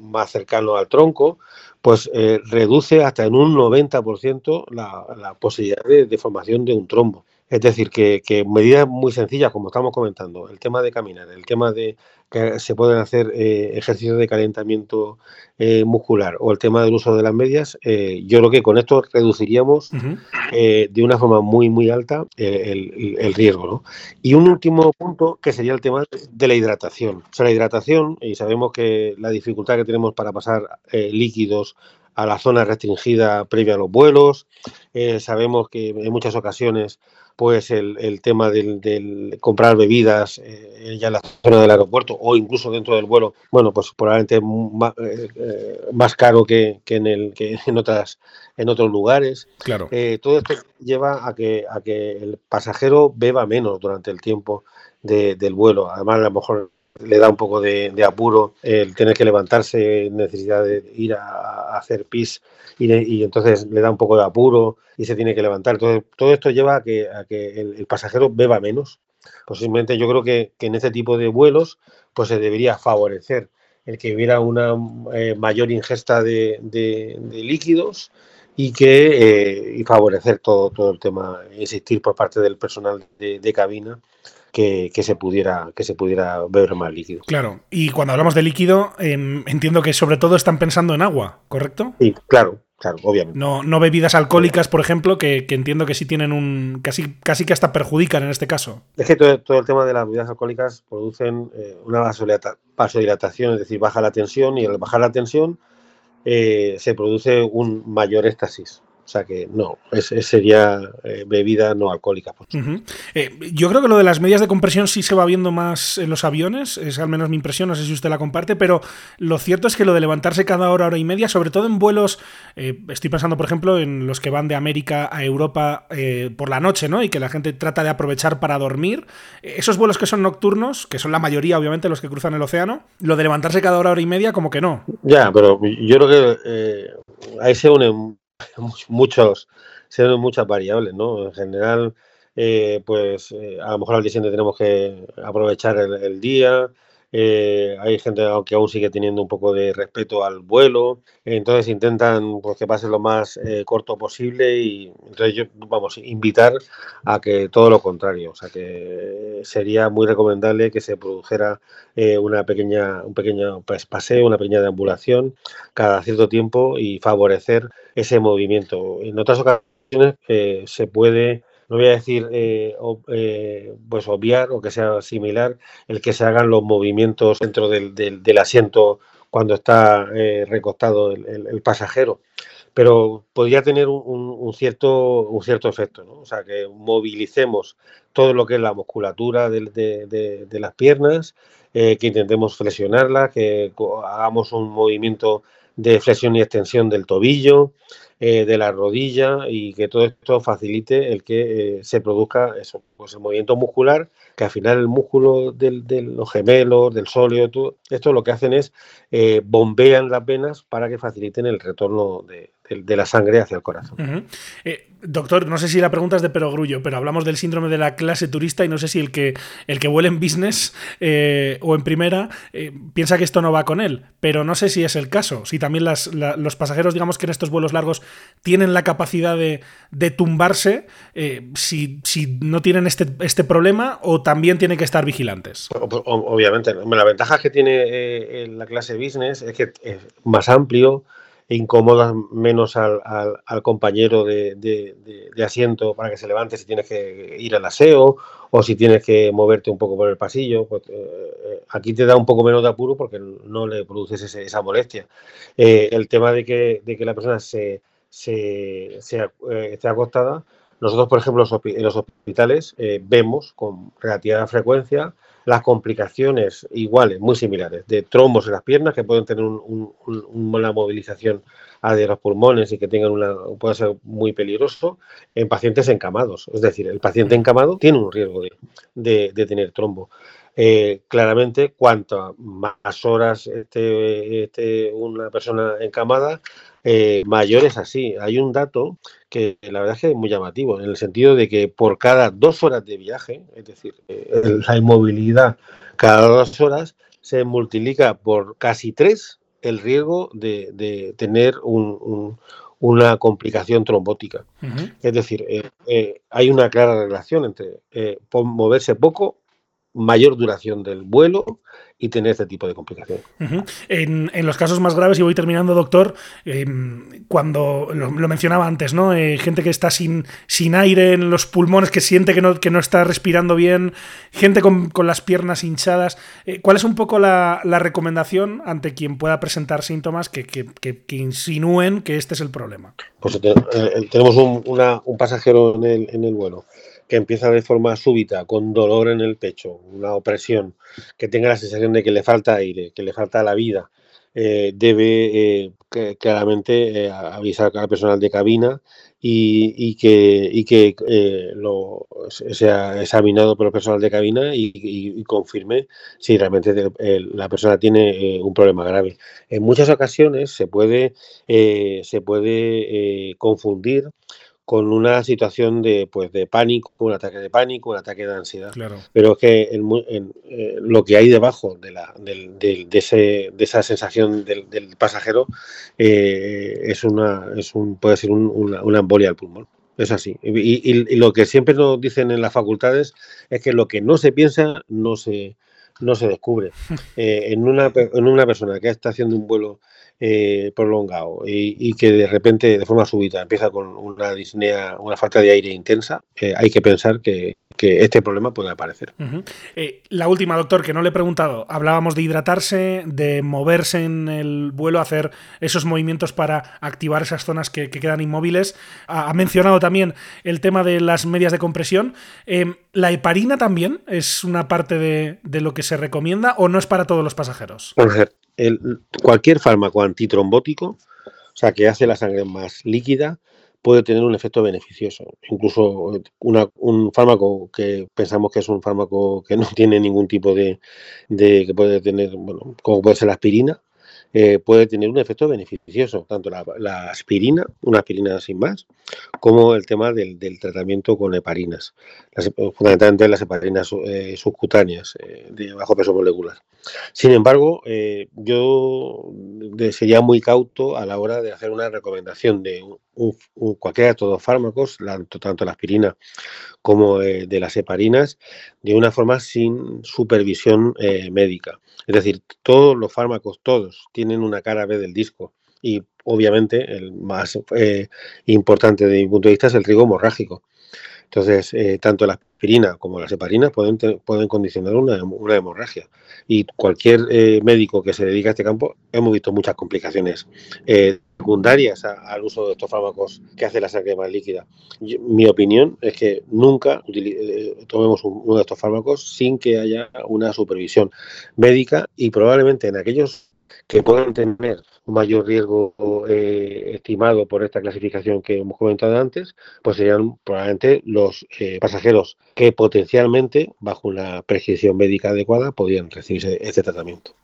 más cercano al tronco, pues reduce hasta en un 90% la, posibilidad de formación de un trombo. Es decir, que, medidas muy sencillas, como estamos comentando, el tema de caminar, el tema de que se pueden hacer eh, ejercicios de calentamiento eh, muscular o el tema del uso de las medias, eh, yo creo que con esto reduciríamos de una forma muy, muy alta el, riesgo. ¿no? Y un último punto que sería el tema de la hidratación. O sea, la hidratación, y sabemos que la dificultad que tenemos para pasar líquidos a la zona restringida previa a los vuelos, sabemos que en muchas ocasiones pues el, tema del, comprar bebidas eh, ya en la zona del aeropuerto o incluso dentro del vuelo, bueno, pues probablemente más, eh, eh, más caro que, en el que en otras en otros lugares. Claro. todo esto lleva a que a que el pasajero beba menos durante el tiempo del vuelo. Además, a lo mejor le da un poco de, apuro el tener que levantarse, necesidad de ir a, hacer pis y, entonces le da un poco de apuro y se tiene que levantar. Entonces, todo esto lleva a que, el, pasajero beba menos. Posiblemente yo creo que, en este tipo de vuelos pues se debería favorecer el que hubiera una eh, mayor ingesta de, líquidos y que eh, y favorecer todo, todo el tema, insistir por parte del personal de cabina que, se pudiera que se pudiera beber más líquido. Claro, y cuando hablamos de líquido, em, entiendo que sobre todo están pensando en agua, ¿correcto? Sí, claro, claro, obviamente. No, no bebidas alcohólicas, por ejemplo, que, entiendo que sí tienen un. casi, casi que hasta perjudican en este caso. Es que todo, el tema de las bebidas alcohólicas producen eh, una vasodilatación, es decir, baja la tensión y al bajar la tensión eh, se produce un mayor éxtasis. O sea que no, ese sería eh, bebida no alcohólica. Pues. Eh, yo creo que lo de las medias de compresión sí se va viendo más en los aviones, es al menos mi impresión, no sé si usted la comparte, pero lo cierto es que lo de levantarse cada hora, hora y media, sobre todo en vuelos, eh, estoy pensando por ejemplo en los que van de América a Europa por la noche, ¿no? Y que la gente trata de aprovechar para dormir. Esos vuelos que son nocturnos, que son la mayoría obviamente los que cruzan el océano, lo de levantarse cada hora, hora y media como que no. Ya, pero yo creo que ahí se unen muchos, muchas variables, ¿no? En general, eh, pues eh, a lo mejor al día siguiente tenemos que aprovechar el, día, eh, hay gente que aún sigue teniendo un poco de respeto al vuelo, entonces intentan pues, que pase lo más eh, corto posible y entonces yo, vamos, invitar a que todo lo contrario, o sea que sería muy recomendable que se produjera eh, una pequeña, un pequeño pues, paseo, una pequeña deambulación cada cierto tiempo y favorecer ese movimiento. En otras ocasiones se puede no voy a decir eh, eh, pues obviar o que sea similar el que se hagan los movimientos dentro del, del, asiento cuando está eh, recostado el, pasajero. Pero podría tener un, cierto, un cierto efecto, ¿no? O sea, que movilicemos todo lo que es la musculatura de, de las piernas, que intentemos flexionarla, que hagamos un movimiento de flexión y extensión del tobillo, eh, de la rodilla y que todo esto facilite el que eh, se produzca eso, pues el movimiento muscular, que al final el músculo del, de los gemelos, del sóleo, todo, esto lo que hacen es eh, bombean las venas para que faciliten el retorno de, de, la sangre hacia el corazón. Eh, doctor, no sé si la pregunta es de perogrullo, pero hablamos del síndrome de la clase turista y no sé si el que, el que vuela en business eh, o en primera eh, piensa que esto no va con él, pero no sé si es el caso, si también los pasajeros, digamos que en estos vuelos largos tienen la capacidad de, tumbarse, si, si, no tienen este, este problema o también tienen que estar vigilantes. Obviamente, la ventaja que tiene la clase business es que es más amplio, incomodas menos al, al, compañero de, de, asiento para que se levante si tienes que ir al aseo o si tienes que moverte un poco por el pasillo. Pues, eh, eh, aquí te da un poco menos de apuro porque no le produces esa molestia. Eh, el tema de que, de que la persona se, se, esté acostada, nosotros, por ejemplo, en los hospitales vemos con relativa frecuencia las complicaciones iguales, muy similares, de trombos en las piernas que pueden tener una movilización de los pulmones y que tengan una, puede ser muy peligroso en pacientes encamados. Es decir, el paciente encamado tiene un riesgo de, tener trombo. Eh, claramente, cuanto más horas esté, una persona encamada, eh, mayor es así. Hay un dato que la verdad es que es muy llamativo, en el sentido de que por cada dos horas de viaje, es decir, eh, la inmovilidad cada dos horas, se multiplica por casi tres el riesgo de, tener una complicación trombótica. Es decir, eh, hay una clara relación entre moverse poco, mayor duración del vuelo y tener este tipo de complicaciones. en, los casos más graves, y voy terminando, doctor, em, cuando lo, mencionaba antes, ¿no? Eh, gente que está sin, sin aire en los pulmones, que siente que no, que no está respirando bien, gente con, las piernas hinchadas. Eh, ¿Cuál es un poco la, recomendación ante quien pueda presentar síntomas que, insinúen que este es el problema? Pues eh, tenemos un, un pasajero en el, en el vuelo que empieza de forma súbita, con dolor en el pecho, una opresión, que tenga la sensación de que le falta aire, que le falta la vida, eh, debe eh, claramente eh, avisar al personal de cabina y, que, lo sea examinado por el personal de cabina y, confirme si realmente la persona tiene un problema grave. En muchas ocasiones se puede, se puede confundir con una situación de, pues, de pánico, un ataque de pánico, un ataque de ansiedad. Pero es que en, eh, lo que hay debajo de, la, de, ese, de esa sensación del, pasajero eh, es una, es un, puede ser una, embolia al pulmón. Es así. Y, lo que siempre nos dicen en las facultades es que lo que no se piensa no se, no se descubre. Eh, en, una, en una persona que está haciendo un vuelo eh, prolongado y, que de repente, de forma súbita, empieza con una disnea, una falta de aire intensa, eh, hay que pensar que, este problema puede aparecer. Eh, la última, doctor, que no le he preguntado. Hablábamos de hidratarse, de moverse en el vuelo, hacer esos movimientos para activar esas zonas que, quedan inmóviles. Ha, mencionado también el tema de las medias de compresión. ¿La heparina también es una parte de, de, lo que se recomienda o no es para todos los pasajeros? cualquier fármaco antitrombótico, o sea, que hace la sangre más líquida, puede tener un efecto beneficioso. Incluso eh, un fármaco que pensamos que es un fármaco que no tiene ningún tipo de, de que puede tener, bueno, como puede ser la aspirina, eh, puede tener un efecto beneficioso, tanto la, aspirina, una aspirina sin más, como el tema del, tratamiento con heparinas, fundamentalmente las heparinas eh, subcutáneas de bajo peso molecular. Sin embargo, yo sería muy cauto a la hora de hacer una recomendación de cualquiera de estos dos fármacos, tanto la aspirina como de las heparinas, de una forma sin supervisión médica. Es decir, todos los fármacos, todos, tienen una cara B del disco y obviamente el más eh, importante de mi punto de vista es el trigo hemorrágico. Entonces, eh, tanto la aspirina como las heparinas pueden, pueden condicionar una, hemorragia. Y cualquier eh, médico que se dedica a este campo, hemos visto muchas complicaciones secundarias al uso de estos fármacos que hace la sangre más líquida. mi opinión es que nunca tomemos uno de estos fármacos sin que haya una supervisión médica y probablemente en aquellos que puedan tener un mayor riesgo eh, estimado por esta clasificación que hemos comentado antes, pues serían probablemente los eh, pasajeros que potencialmente, bajo una prescripción médica adecuada, podrían recibir este tratamiento.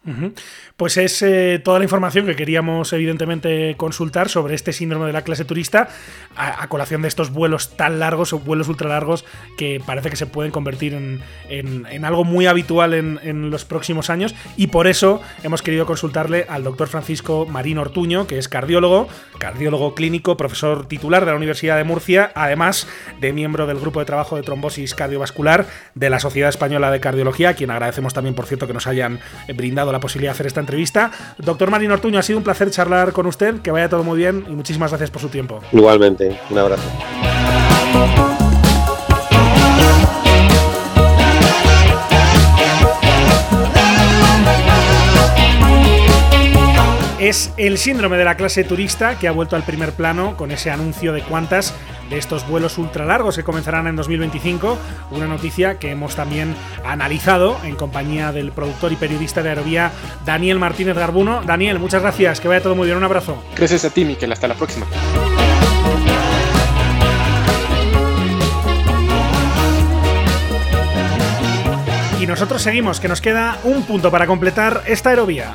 Pues es eh, toda la información que queríamos evidentemente consultar sobre este síndrome de la clase turista a, colación de estos vuelos tan largos o vuelos ultra largos que parece que se pueden convertir en, algo muy habitual en, en los próximos años y por eso hemos querido consultarle al doctor Francisco Marín Ortuño, que es cardiólogo, cardiólogo clínico, profesor titular de la Universidad de Murcia, además de miembro del grupo de trabajo de trombosis cardiovascular de la Sociedad Española de Cardiología, a quien agradecemos también, por cierto, que nos hayan brindado la posibilidad de hacer esta entrevista. Doctor Marín Ortuño, ha sido un placer charlar con usted, que vaya todo muy bien y muchísimas gracias por su tiempo. Igualmente, un abrazo. Es el síndrome de la clase turista que ha vuelto al primer plano con ese anuncio de cuántas de estos vuelos ultra largos que comenzarán en 2025. Una noticia que hemos también analizado en compañía del productor y periodista de Aerovía Daniel Martínez Garbuno. Daniel, muchas gracias, que vaya todo muy bien. Un abrazo. Gracias a ti, Miquel. Hasta la próxima. Y nosotros seguimos, que nos queda un punto para completar esta aerovía.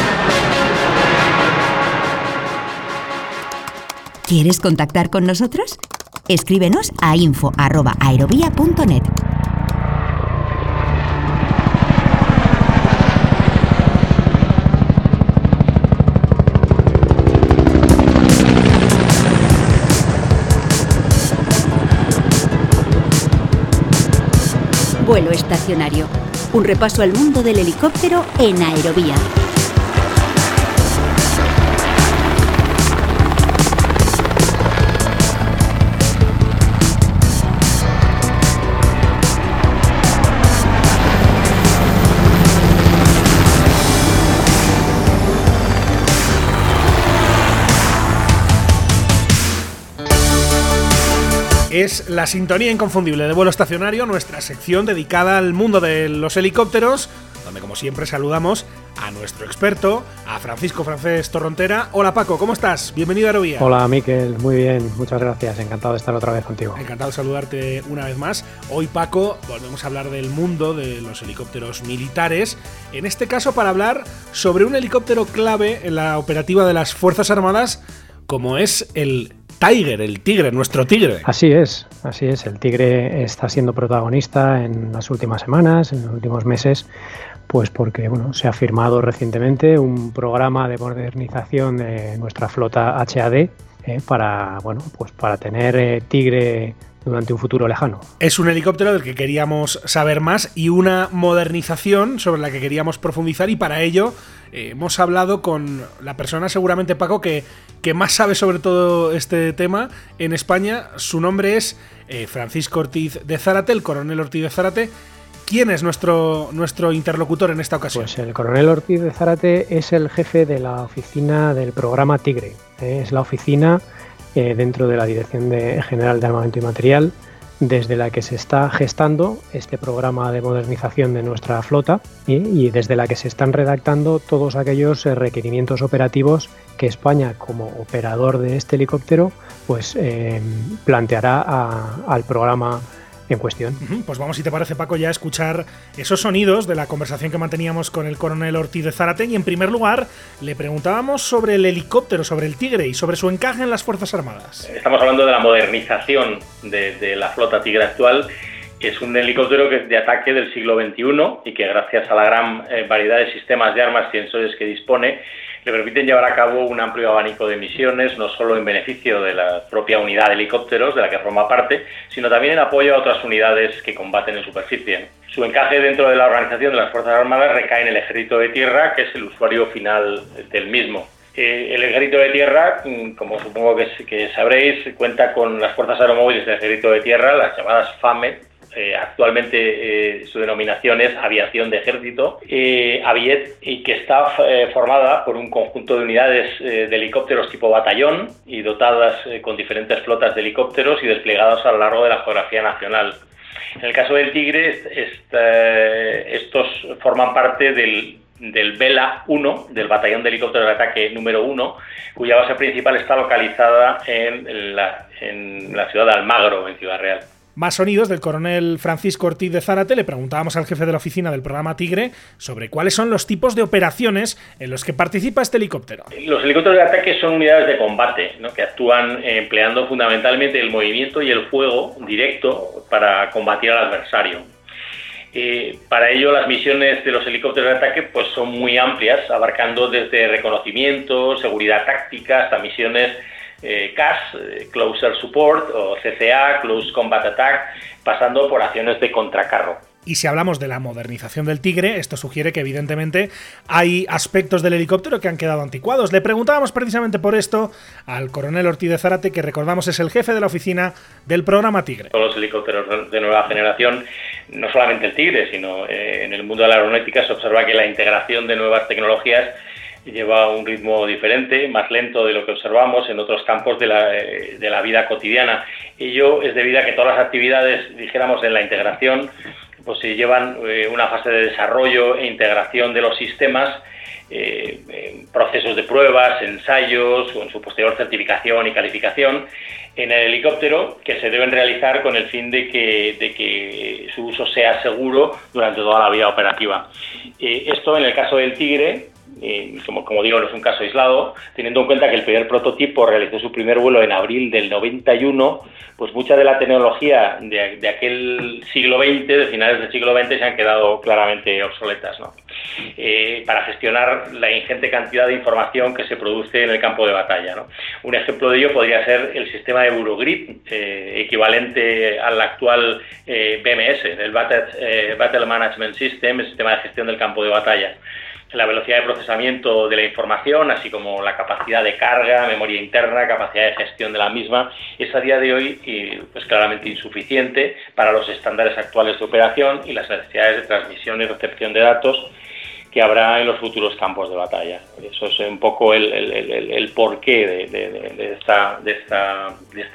¿Quieres contactar con nosotros? Escríbenos a info.aerovía.net. Vuelo estacionario. Un repaso al mundo del helicóptero en Aerovía. Es la sintonía inconfundible de vuelo estacionario, nuestra sección dedicada al mundo de los helicópteros, donde como siempre saludamos a nuestro experto, a Francisco Francés Torrontera. Hola Paco, ¿cómo estás? Bienvenido a Aerovía. Hola Miquel, muy bien, muchas gracias, encantado de estar otra vez contigo. Encantado de saludarte una vez más. Hoy Paco, volvemos a hablar del mundo de los helicópteros militares, en este caso para hablar sobre un helicóptero clave en la operativa de las Fuerzas Armadas, como es el Tiger, el tigre, nuestro tigre. Así es, así es. El tigre está siendo protagonista en las últimas semanas, en los últimos meses, pues porque bueno, se ha firmado recientemente un programa de modernización de nuestra flota HAD eh, para, bueno, pues para tener eh, tigre durante un futuro lejano. Es un helicóptero del que queríamos saber más y una modernización sobre la que queríamos profundizar y para ello eh, hemos hablado con la persona, seguramente Paco, que, que, más sabe sobre todo este tema en España. Su nombre es eh, Francisco Ortiz de Zárate, el coronel Ortiz de Zárate, ¿Quién es nuestro, nuestro interlocutor en esta ocasión? Pues el coronel Ortiz de Zárate es el jefe de la oficina del programa Tigre. ¿eh? Es la oficina dentro de la Dirección General de Armamento y Material desde la que se está gestando este programa de modernización de nuestra flota y, desde la que se están redactando todos aquellos eh, requerimientos operativos que España como operador de este helicóptero pues planteará al programa en cuestión. Pues vamos, si te parece, Paco, ya a escuchar esos sonidos de la conversación que manteníamos con el coronel Ortiz de Zárate. Y en primer lugar, le preguntábamos sobre el helicóptero, sobre el Tigre y sobre su encaje en las Fuerzas Armadas. Estamos hablando de la modernización de, la flota Tigre actual. Es un helicóptero que de ataque del siglo XXI y que gracias a la gran eh, variedad de sistemas de armas y sensores que dispone, le permiten llevar a cabo un amplio abanico de misiones, no solo en beneficio de la propia unidad de helicópteros de la que forma parte, sino también en apoyo a otras unidades que combaten en superficie. Su encaje dentro de la organización de las Fuerzas Armadas recae en el Ejército de Tierra, que es el usuario final del mismo. Eh, el Ejército de Tierra, mm, como supongo que, que sabréis, cuenta con las Fuerzas Aeromóviles del Ejército de Tierra, las llamadas FAME, eh, actualmente eh, su denominación es Aviación de Ejército, eh, Aviet, y que está formada por un conjunto de unidades de helicópteros tipo batallón y dotadas con diferentes flotas de helicópteros y desplegados a lo largo de la geografía nacional. En el caso del Tigre, estos forman parte del, del Vela 1, del Batallón de Helicópteros de Ataque número 1, cuya base principal está localizada en la, en la ciudad de Almagro, en Ciudad Real. Más sonidos del coronel Francisco Ortiz de Zárate. Le preguntábamos al jefe de la oficina del programa Tigre sobre cuáles son los tipos de operaciones en los que participa este helicóptero. Los helicópteros de ataque son unidades de combate que actúan empleando fundamentalmente el movimiento y el fuego directo para combatir al adversario. Eh, para ello, las misiones de los helicópteros de ataque pues, son muy amplias, abarcando desde reconocimiento, seguridad táctica, hasta misiones eh, CAS, eh, Closer Support, o CCA, Close Combat Attack, pasando por acciones de contracarro. Y si hablamos de la modernización del Tigre, esto sugiere que evidentemente hay aspectos del helicóptero que han quedado anticuados. Le preguntábamos precisamente por esto al coronel Ortiz de Zárate, que recordamos es el jefe de la oficina del programa Tigre. Todos los helicópteros de nueva generación, no solamente el Tigre, sino eh, en el mundo de la aeronáutica se observa que la integración de nuevas tecnologías lleva un ritmo diferente, más lento de lo que observamos en otros campos de la, eh, de la vida cotidiana. Ello es debido a que todas las actividades, dijéramos, en la integración, pues se llevan eh, una fase de desarrollo e integración de los sistemas, eh, procesos de pruebas, ensayos, con su posterior certificación y calificación en el helicóptero que se deben realizar con el fin de que, de que su uso sea seguro durante toda la vida operativa. esto en el caso del Tigre, como, como, digo, no es un caso aislado, teniendo en cuenta que el primer prototipo realizó su primer vuelo en abril del 91, pues mucha de la tecnología de, aquel siglo XX, de finales del siglo XX, se han quedado claramente obsoletas. ¿no? Eh, para gestionar la ingente cantidad de información que se produce en el campo de batalla. ¿no? Un ejemplo de ello podría ser el sistema de Eurogrid, eh, equivalente al actual eh, BMS, el Battle, Battle Management System, el sistema de gestión del campo de batalla la velocidad de procesamiento de la información, así como la capacidad de carga, memoria interna, capacidad de gestión de la misma, es a día de hoy pues claramente insuficiente para los estándares actuales de operación y las necesidades de transmisión y recepción de datos que habrá en los futuros campos de batalla. Eso es un poco el, porqué de, esta,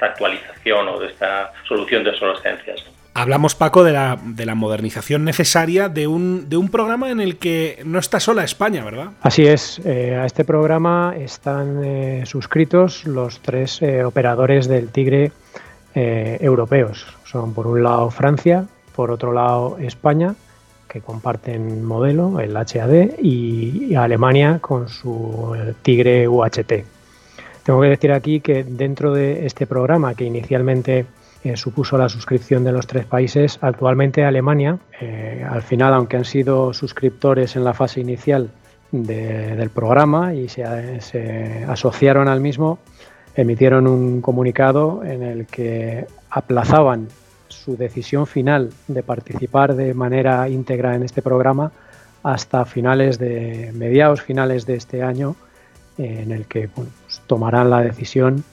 actualización o de esta solución de obsolescencias. Hablamos, Paco, de la, de la modernización necesaria de un, programa en el que no está sola España, ¿verdad? Así es. Eh, a este programa están eh, suscritos los tres eh, operadores del Tigre europeos. Son, por un lado, Francia, por otro lado, España, que comparten modelo, el HAD, y, Alemania con su Tigre UHT. Tengo que decir aquí que dentro de este programa, que inicialmente supuso la suscripción de los tres países. Actualmente Alemania, eh, al final, aunque han sido suscriptores en la fase inicial del programa y se, se, asociaron al mismo, emitieron un comunicado en el que aplazaban su decisión final de participar de manera íntegra en este programa hasta finales de mediados finales de este año en el que pues tomarán la decisión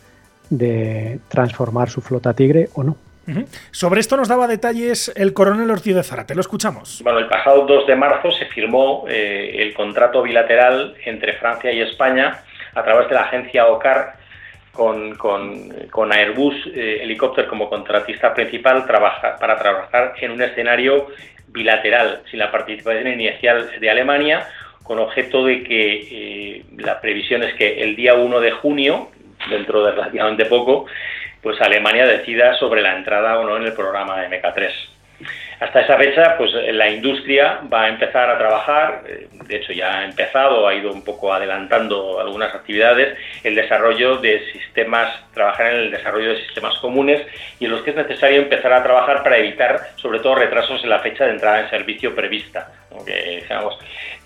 de transformar su flota Tigre o no. Sobre esto nos daba detalles el coronel Ortiz de Zara. Te lo escuchamos. Bueno, el pasado 2 de marzo se firmó eh, el contrato bilateral entre Francia y España a través de la agencia OCAR con, con, Airbus eh, Helicóptero como contratista principal trabaja, para trabajar en un escenario bilateral, sin la participación inicial de Alemania, con objeto de que eh, la previsión es que el día 1 de junio, dentro de relativamente poco, pues Alemania decida sobre la entrada o no en el programa de MK3. Hasta esa fecha, pues la industria va a empezar a trabajar, eh, de hecho ya ha empezado, ha ido un poco adelantando algunas actividades, el desarrollo de sistemas, trabajar en el desarrollo de sistemas comunes y en los que es necesario empezar a trabajar para evitar, sobre todo, retrasos en la fecha de entrada en servicio prevista. Digamos,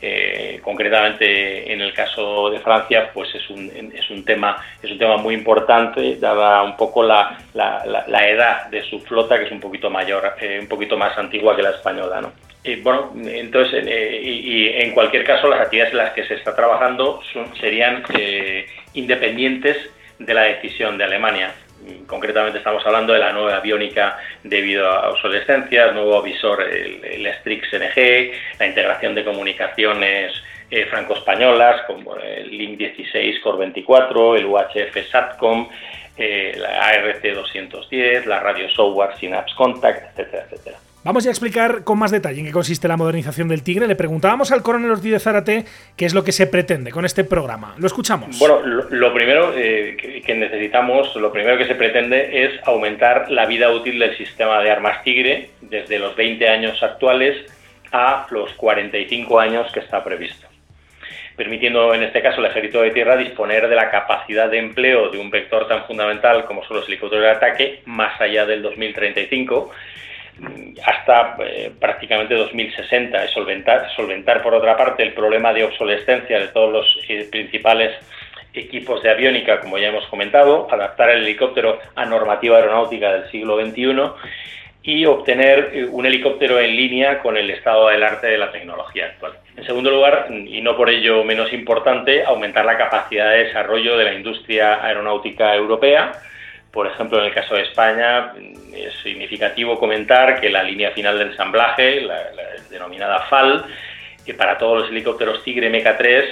eh, concretamente en el caso de Francia, pues es un, es un tema es un tema muy importante, dada un poco la, la, edad de su flota, que es un poquito mayor, eh, un poquito más antigua que la española, ¿no? Y bueno, entonces, eh, y, en cualquier caso, las actividades en las que se está trabajando serían independientes de la decisión de Alemania. Concretamente estamos hablando de la nueva aviónica debido a obsolescencias, nuevo visor, el, Strix NG, la integración de comunicaciones eh, franco-españolas como el Link 16 Core 24, el UHF SATCOM, eh, la ARC 210, la radio software Synapse Contact, etcétera, etcétera. Vamos a explicar con más detalle en qué consiste la modernización del Tigre. Le preguntábamos al coronel Ortiz de Zárate qué es lo que se pretende con este programa. Lo escuchamos. Bueno, lo, primero eh, que, necesitamos, lo primero que se pretende es aumentar la vida útil del sistema de armas Tigre desde los 20 años actuales a los 45 años que está previsto permitiendo en este caso al ejército de tierra disponer de la capacidad de empleo de un vector tan fundamental como son los helicópteros de ataque más allá del 2035 hasta eh, prácticamente 2060. Es solventar, solventar, por otra parte, el problema de obsolescencia de todos los eh, principales equipos de aviónica, como ya hemos comentado, adaptar el helicóptero a normativa aeronáutica del siglo XXI y obtener eh, un helicóptero en línea con el estado del arte de la tecnología actual. En segundo lugar, y no por ello menos importante, aumentar la capacidad de desarrollo de la industria aeronáutica europea, por ejemplo, en el caso de España, es significativo comentar que la línea final de ensamblaje, la, denominada FAL, que para todos los helicópteros Tigre MK3,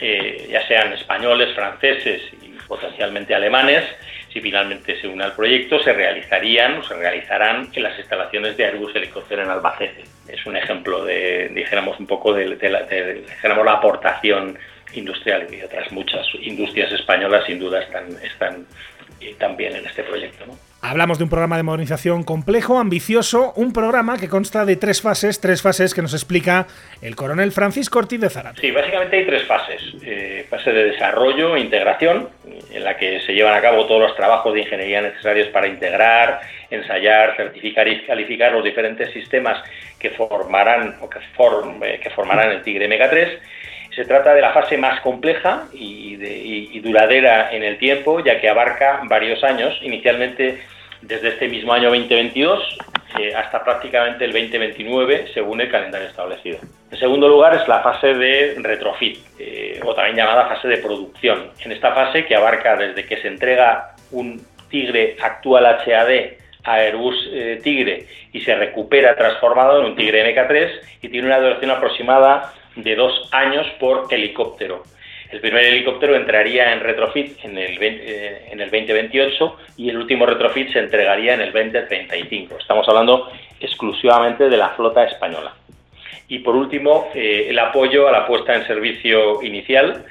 eh, ya sean españoles, franceses y potencialmente alemanes, si finalmente se une al proyecto, se realizarían o se realizarán en las instalaciones de Airbus Helicóptero en Albacete. Es un ejemplo de, dijéramos, un poco de, la, dijéramos, la aportación industrial y otras muchas industrias españolas sin duda están también en este proyecto. Hablamos de un programa de modernización complejo, ambicioso, un programa que consta de tres fases, tres fases que nos explica el coronel Francisco Ortiz de Zárate. Sí, básicamente hay tres fases. Eh, fase de desarrollo e integración, en la que se llevan a cabo todos los trabajos de ingeniería necesarios para integrar, ensayar, certificar y calificar los diferentes sistemas que formarán o que, eh, que formarán el Tigre Mega 3 se trata de la fase más compleja y, duradera en el tiempo, ya que abarca varios años, inicialmente desde este mismo año 2022 eh, hasta prácticamente el 2029, según el calendario establecido. En segundo lugar es la fase de retrofit, eh, o también llamada fase de producción. En esta fase, que abarca desde que se entrega un Tigre actual HAD a Airbus eh, Tigre y se recupera transformado en un Tigre MK3 y tiene una duración aproximada de dos años por helicóptero. El primer helicóptero entraría en retrofit en el, eh, en el 2028 y el último retrofit se entregaría en el 2035. Estamos hablando exclusivamente de la flota española. Y por último, eh, el apoyo a la puesta en servicio inicial,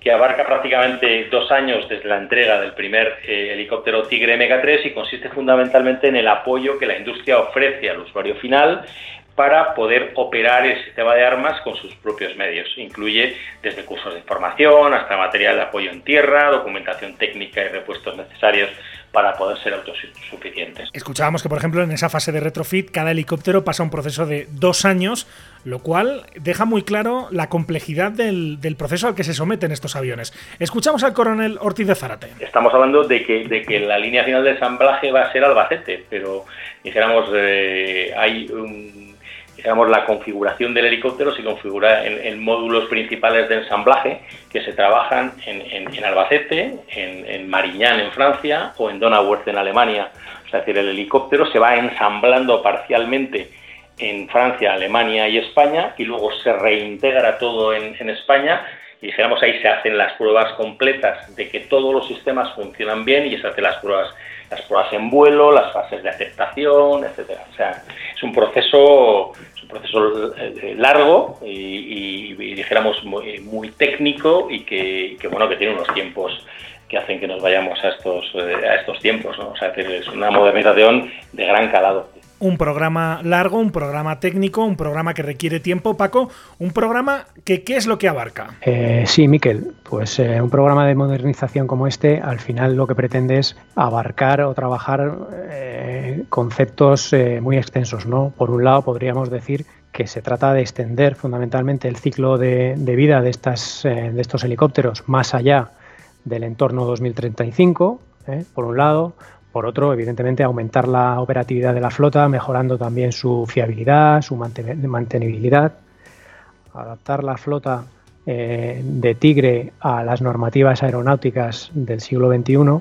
que abarca prácticamente dos años desde la entrega del primer eh, helicóptero Tigre MK3 y consiste fundamentalmente en el apoyo que la industria ofrece al usuario final para poder operar el sistema de armas con sus propios medios. Incluye desde cursos de formación hasta material de apoyo en tierra, documentación técnica y repuestos necesarios para poder ser autosuficientes. Escuchábamos que, por ejemplo, en esa fase de retrofit, cada helicóptero pasa un proceso de dos años, lo cual deja muy claro la complejidad del, proceso al que se someten estos aviones. Escuchamos al coronel Ortiz de Zárate. Estamos hablando de que, de que la línea final de ensamblaje va a ser Albacete, pero dijéramos, eh, hay un digamos, la configuración del helicóptero se configura en, módulos principales de ensamblaje que se trabajan en, Albacete, en, Mariñán en Francia o en Donauwörth en Alemania. es decir, el helicóptero se va ensamblando parcialmente en Francia, Alemania y España y luego se reintegra todo en, España y dijéramos ahí se hacen las pruebas completas de que todos los sistemas funcionan bien y se hacen las pruebas las pruebas en vuelo, las fases de aceptación, etcétera. O sea, es un proceso, proceso eh, largo y, dijéramos muy, técnico y que, bueno que tiene unos tiempos que hacen que nos vayamos a estos eh, a estos tiempos, ¿no? O sea, es una modernización de gran calado un programa largo, un programa técnico, un programa que requiere tiempo. Paco, un programa que ¿qué es lo que abarca? Eh, sí, Miquel, pues eh, un programa de modernización como este al final lo que pretende es abarcar o trabajar eh, conceptos muy extensos. ¿no? Por un lado, podríamos decir que se trata de extender fundamentalmente el ciclo de, vida de, estas, de estos helicópteros más allá del entorno 2035, por un lado. Por otro, evidentemente, aumentar la operatividad de la flota, mejorando también su fiabilidad, su mantenibilidad, adaptar la flota eh, de Tigre a las normativas aeronáuticas del siglo XXI,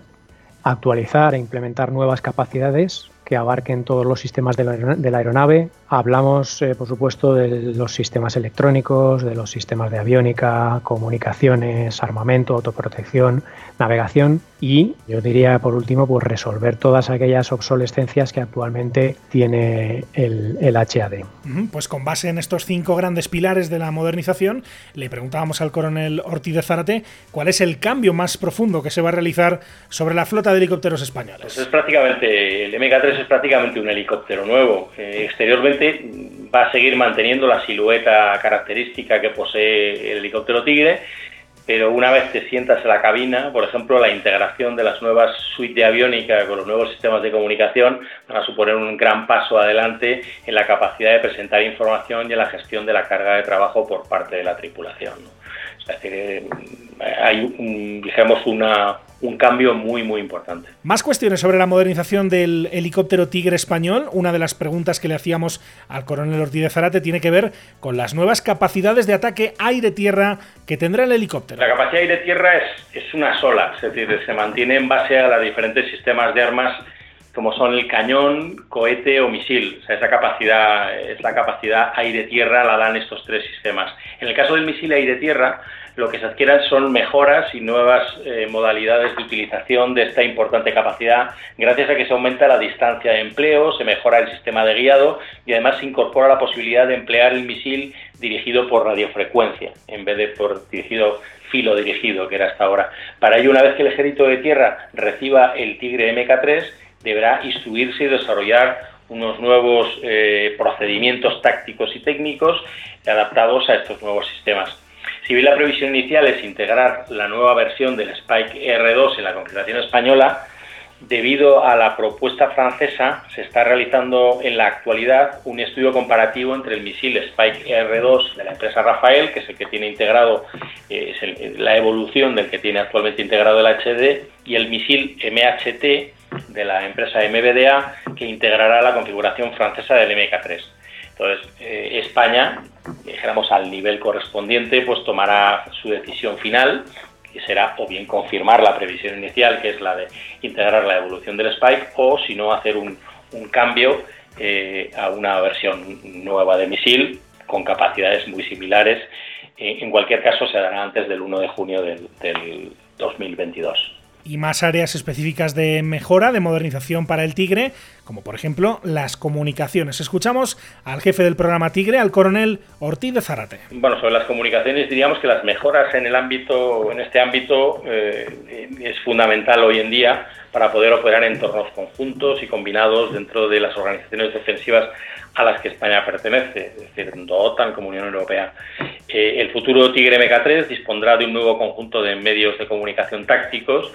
actualizar e implementar nuevas capacidades que abarquen todos los sistemas de la, aeronave. Hablamos, eh, por supuesto, de los sistemas electrónicos, de los sistemas de aviónica, comunicaciones, armamento, autoprotección, navegación y, yo diría, por último, pues resolver todas aquellas obsolescencias que actualmente tiene el, el HAD. Pues con base en estos cinco grandes pilares de la modernización, le preguntábamos al coronel Ortiz de Zárate cuál es el cambio más profundo que se va a realizar sobre la flota de helicópteros españoles. Pues es prácticamente el MK3 es prácticamente un helicóptero nuevo. Eh, exteriormente va a seguir manteniendo la silueta característica que posee el helicóptero Tigre, pero una vez te sientas en la cabina, por ejemplo, la integración de las nuevas suites de aviónica con los nuevos sistemas de comunicación van a suponer un gran paso adelante en la capacidad de presentar información y en la gestión de la carga de trabajo por parte de la tripulación. Es decir, eh, hay, digamos, una, un cambio muy, muy importante. Más cuestiones sobre la modernización del helicóptero Tigre español. Una de las preguntas que le hacíamos al coronel Ortiz de Zarate tiene que ver con las nuevas capacidades de ataque aire-tierra que tendrá el helicóptero. La capacidad aire-tierra es, es una sola, es decir, se mantiene en base a los diferentes sistemas de armas como son el cañón, cohete o misil. O sea, esa capacidad es la capacidad aire-tierra, la dan estos tres sistemas. En el caso del misil aire-tierra, lo que se adquieran son mejoras y nuevas eh, modalidades de utilización de esta importante capacidad, gracias a que se aumenta la distancia de empleo, se mejora el sistema de guiado y además se incorpora la posibilidad de emplear el misil dirigido por radiofrecuencia, en vez de por dirigido filo dirigido, que era hasta ahora. Para ello, una vez que el ejército de tierra reciba el Tigre MK3, deberá instruirse y desarrollar unos nuevos eh, procedimientos tácticos y técnicos adaptados a estos nuevos sistemas. Si bien la previsión inicial es integrar la nueva versión del Spike R2 en la configuración española, debido a la propuesta francesa se está realizando en la actualidad un estudio comparativo entre el misil Spike R2 de la empresa Rafael, que es el que tiene integrado, eh, la evolución del que tiene actualmente integrado el HD, y el misil MHT de la empresa MBDA, que integrará la configuración francesa del MK3. Entonces, eh, España, dijéramos al nivel correspondiente, pues tomará su decisión final, que será o bien confirmar la previsión inicial, que es la de integrar la evolución del Spike, o si no, hacer un, cambio eh, a una versión nueva de misil con capacidades muy similares. Eh, en cualquier caso, se dará antes del 1 de junio del, del 2022 y más áreas específicas de mejora, de modernización para el Tigre, como por ejemplo las comunicaciones. Escuchamos al jefe del programa Tigre, al coronel Ortiz de Zarate. Bueno, sobre las comunicaciones diríamos que las mejoras en el ámbito, en este ámbito, eh, es fundamental hoy en día para poder operar en entornos conjuntos y combinados dentro de las organizaciones defensivas a las que España pertenece, es decir, tanto OTAN como Unión Europea. Eh, el futuro Tigre MK3 dispondrá de un nuevo conjunto de medios de comunicación tácticos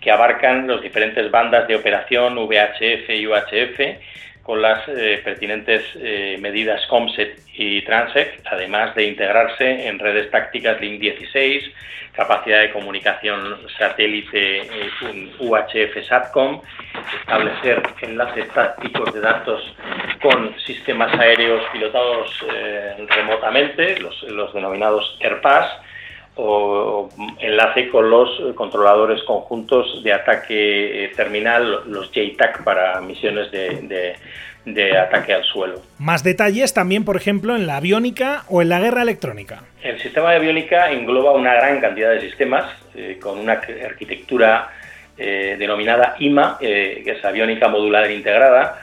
que abarcan las diferentes bandas de operación VHF y UHF con las eh, pertinentes eh, medidas COMSET y TRANSEC, además de integrarse en redes tácticas Link 16, capacidad de comunicación satélite UHF SATCOM, establecer enlaces tácticos de datos con sistemas aéreos pilotados eh, remotamente, los, denominados AirPass, o enlace con los controladores conjuntos de ataque eh, terminal, los JTAC para misiones de, ataque al suelo. Más detalles también, por ejemplo, en la aviónica o en la guerra electrónica. El sistema de aviónica engloba una gran cantidad de sistemas eh, con una arquitectura denominada IMA, que es aviónica modular integrada,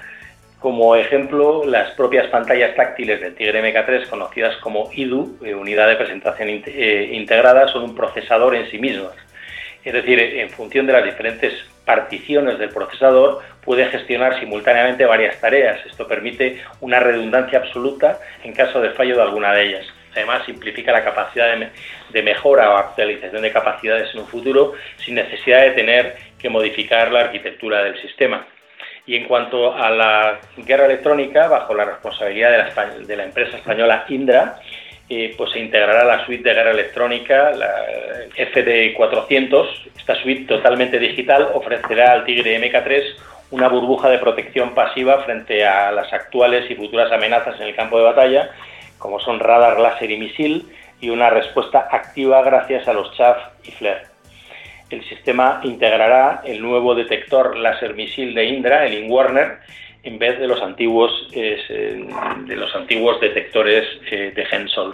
como ejemplo, las propias pantallas táctiles del Tigre MK3, conocidas como IDU, eh, Unidad de Presentación eh, Integrada, son un procesador en sí mismas. Es decir, en función de las diferentes particiones del procesador, puede gestionar simultáneamente varias tareas. Esto permite una redundancia absoluta en caso de fallo de alguna de ellas. Además, simplifica la capacidad de, de mejora o actualización de capacidades en un futuro sin necesidad de tener que modificar la arquitectura del sistema. Y en cuanto a la guerra electrónica, bajo la responsabilidad de la, empresa española Indra, eh, pues se integrará la suite de guerra electrónica, la FD400. Esta suite totalmente digital ofrecerá al Tigre MK3 una burbuja de protección pasiva frente a las actuales y futuras amenazas en el campo de batalla, como son radar, láser y misil, y una respuesta activa gracias a los chaff y flare el sistema integrará el nuevo detector láser misil de Indra, el InWarner, en vez de los antiguos, eh, de los antiguos detectores eh, de Hensol.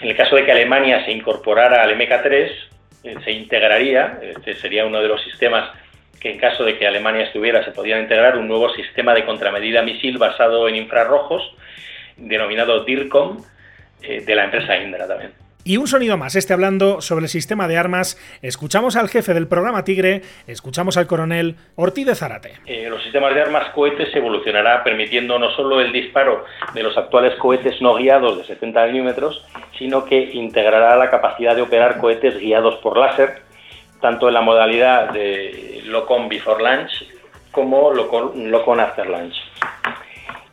En el caso de que Alemania se incorporara al MK3, eh, se integraría, este sería uno de los sistemas que en caso de que Alemania estuviera se podría integrar un nuevo sistema de contramedida misil basado en infrarrojos, denominado DIRCOM, de la empresa Indra también. Y un sonido más, este hablando sobre el sistema de armas. Escuchamos al jefe del programa Tigre, escuchamos al coronel Ortiz de Zárate. Eh, los sistemas de armas cohetes evolucionará permitiendo no solo el disparo de los actuales cohetes no guiados de 70 milímetros, sino que integrará la capacidad de operar cohetes guiados por láser, tanto en la modalidad de Locon Before Launch como Locon, Locon After Launch.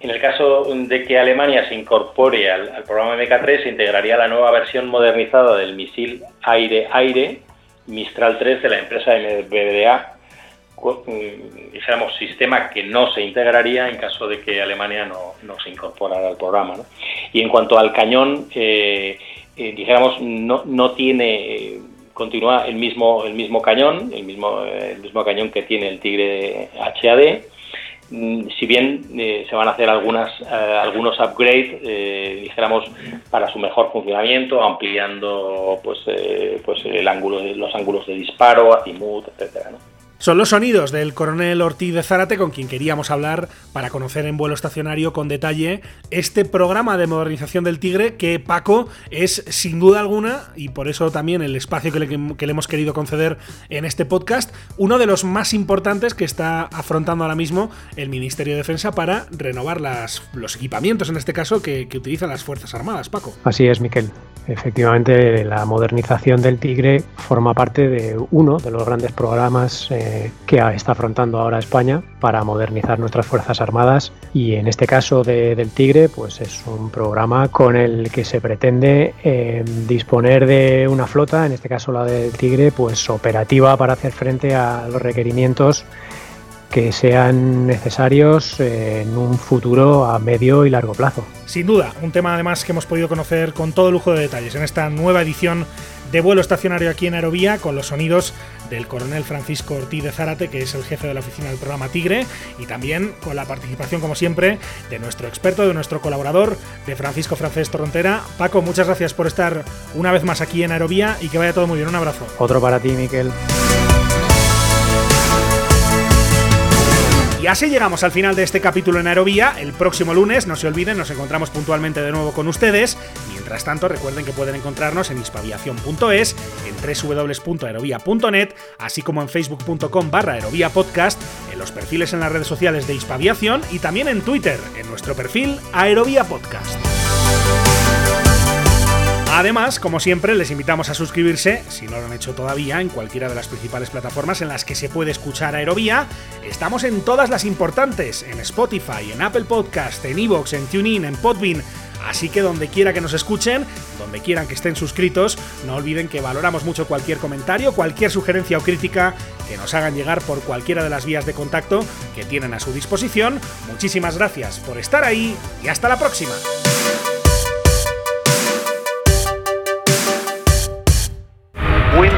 En el caso de que Alemania se incorpore al, programa MK3, se integraría la nueva versión modernizada del misil aire-aire Mistral 3 de la empresa MBDA, mm, dijéramos, sistema que no se integraría en caso de que Alemania no, se incorporara al programa. Y en cuanto al cañón, eh, eh, dijéramos, no, no tiene, eh, continúa el mismo, el mismo cañón, el mismo, el mismo cañón que tiene el Tigre HAD, si bien eh, se van a hacer algunas, eh, algunos upgrades, eh, dijéramos, para su mejor funcionamiento, ampliando pues, pues el ángulo, los ángulos de disparo, azimut, etcétera, son los sonidos del coronel Ortiz de Zárate con quien queríamos hablar para conocer en vuelo estacionario con detalle este programa de modernización del Tigre que Paco es sin duda alguna, y por eso también el espacio que le, hemos querido conceder en este podcast, uno de los más importantes que está afrontando ahora mismo el Ministerio de Defensa para renovar las, los equipamientos, en este caso, que, que utilizan las Fuerzas Armadas, Paco. Así es, Miquel. Efectivamente, la modernización del Tigre forma parte de uno de los grandes programas eh, que está afrontando ahora España para modernizar nuestras Fuerzas Armadas. Y en este caso del Tigre, pues es un programa con el que se pretende eh, disponer de una flota, en este caso la del Tigre, pues operativa para hacer frente a los requerimientos que sean necesarios en un futuro a medio y largo plazo. Sin duda, un tema además que hemos podido conocer con todo lujo de detalles en esta nueva edición de vuelo estacionario aquí en Aerovía con los sonidos del coronel Francisco Ortiz de Zárate, que es el jefe de la oficina del programa Tigre, y también con la participación, como siempre, de nuestro experto, de nuestro colaborador, de Francisco Francés Torrontera. Paco, muchas gracias por estar una vez más aquí en Aerovía y que vaya todo muy bien. Un abrazo. Otro para ti, Miquel. Y así llegamos al final de este capítulo en Aerovía. El próximo lunes, no se olviden, nos encontramos puntualmente de nuevo con ustedes. Mientras tanto, recuerden que pueden encontrarnos en hispaviación.es, en www.aerovía.net, así como en facebook.com barra aerovía podcast, en los perfiles en las redes sociales de Hispaviación y también en Twitter, en nuestro perfil Aerovía Podcast. Además, como siempre, les invitamos a suscribirse, si no lo han hecho todavía, en cualquiera de las principales plataformas en las que se puede escuchar Aerovía. Estamos en todas las importantes, en Spotify, en Apple Podcast, en Evox, en TuneIn, en Podbean, Así que donde quiera que nos escuchen, donde quieran que estén suscritos, no olviden que valoramos mucho cualquier comentario, cualquier sugerencia o crítica que nos hagan llegar por cualquiera de las vías de contacto que tienen a su disposición. Muchísimas gracias por estar ahí y hasta la próxima.